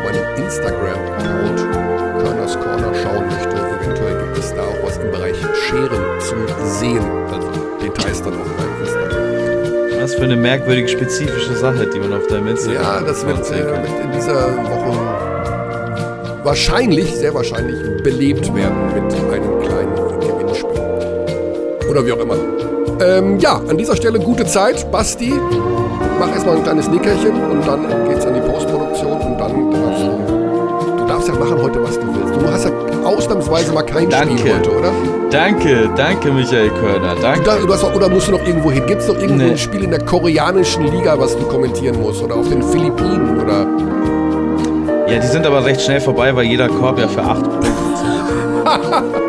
meinen Instagram-Account Körners Corner schauen möchte, eventuell gibt es da auch was im Bereich Scheren zu sehen. Also Details dann auf meinem Instagram. Was für eine merkwürdige, spezifische Sache, die man auf deinem Instagram Ja, das wird, äh, wird in dieser Woche wahrscheinlich, sehr wahrscheinlich belebt werden mit einem kleinen Gewinnspiel. Oder wie auch immer. Ähm, ja, an dieser Stelle gute Zeit. Basti, mach erstmal ein kleines Nickerchen und dann geht's an die Postproduktion und dann darfst du, du darfst ja machen heute, was du willst. Du hast ja ausnahmsweise mal kein Danke. Spiel heute, oder? Danke, danke, Michael Körner. Danke. Da, du hast doch, oder musst du noch irgendwo hin? Gibt es noch irgendwo Nee. ein Spiel in der koreanischen Liga, was du kommentieren musst? Oder auf den Philippinen? Oder Ja, die sind aber recht schnell vorbei, weil jeder Korb ja für acht Punkte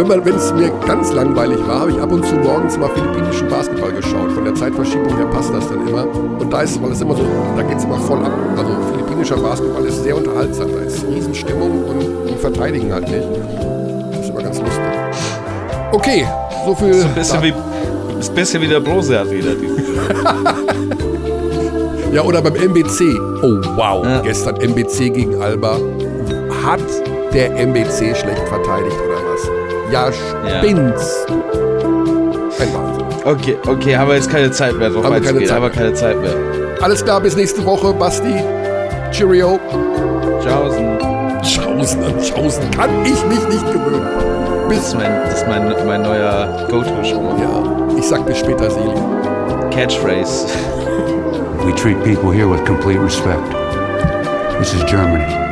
Aber wenn es mir ganz langweilig war, habe ich ab und zu morgens mal philippinischen Basketball geschaut. Von der Zeitverschiebung her passt das dann immer. Und da ist, weil es immer so, da geht es immer voll ab. Also philippinischer Basketball ist sehr unterhaltsam. Da ist Riesenstimmung und die verteidigen halt nicht. Das ist immer ganz lustig. Okay, so viel. Ist ein bisschen wie, ist ein bisschen wie der Brose Arena. Ja, oder beim MBC. Oh, wow. Ja. Gestern MBC gegen Alba. Hat der MBC schlecht verteidigt oder Ja, Ja. spinnst. Ein Wahnsinn. Okay, okay, haben wir jetzt keine Zeit mehr drauf Haben wir keine. Zeit Haben keine Zeit mehr. Alles klar, bis nächste Woche. Basti. Cheerio. Tschaußen. Schausen an Schausen kann ich mich nicht gewöhnen. Bis. Das ist mein, das ist mein, mein neuer Go-To-Spruch. Ja, ich sag bis später, Seli. Catchphrase. We treat people here with complete respect. This is Germany.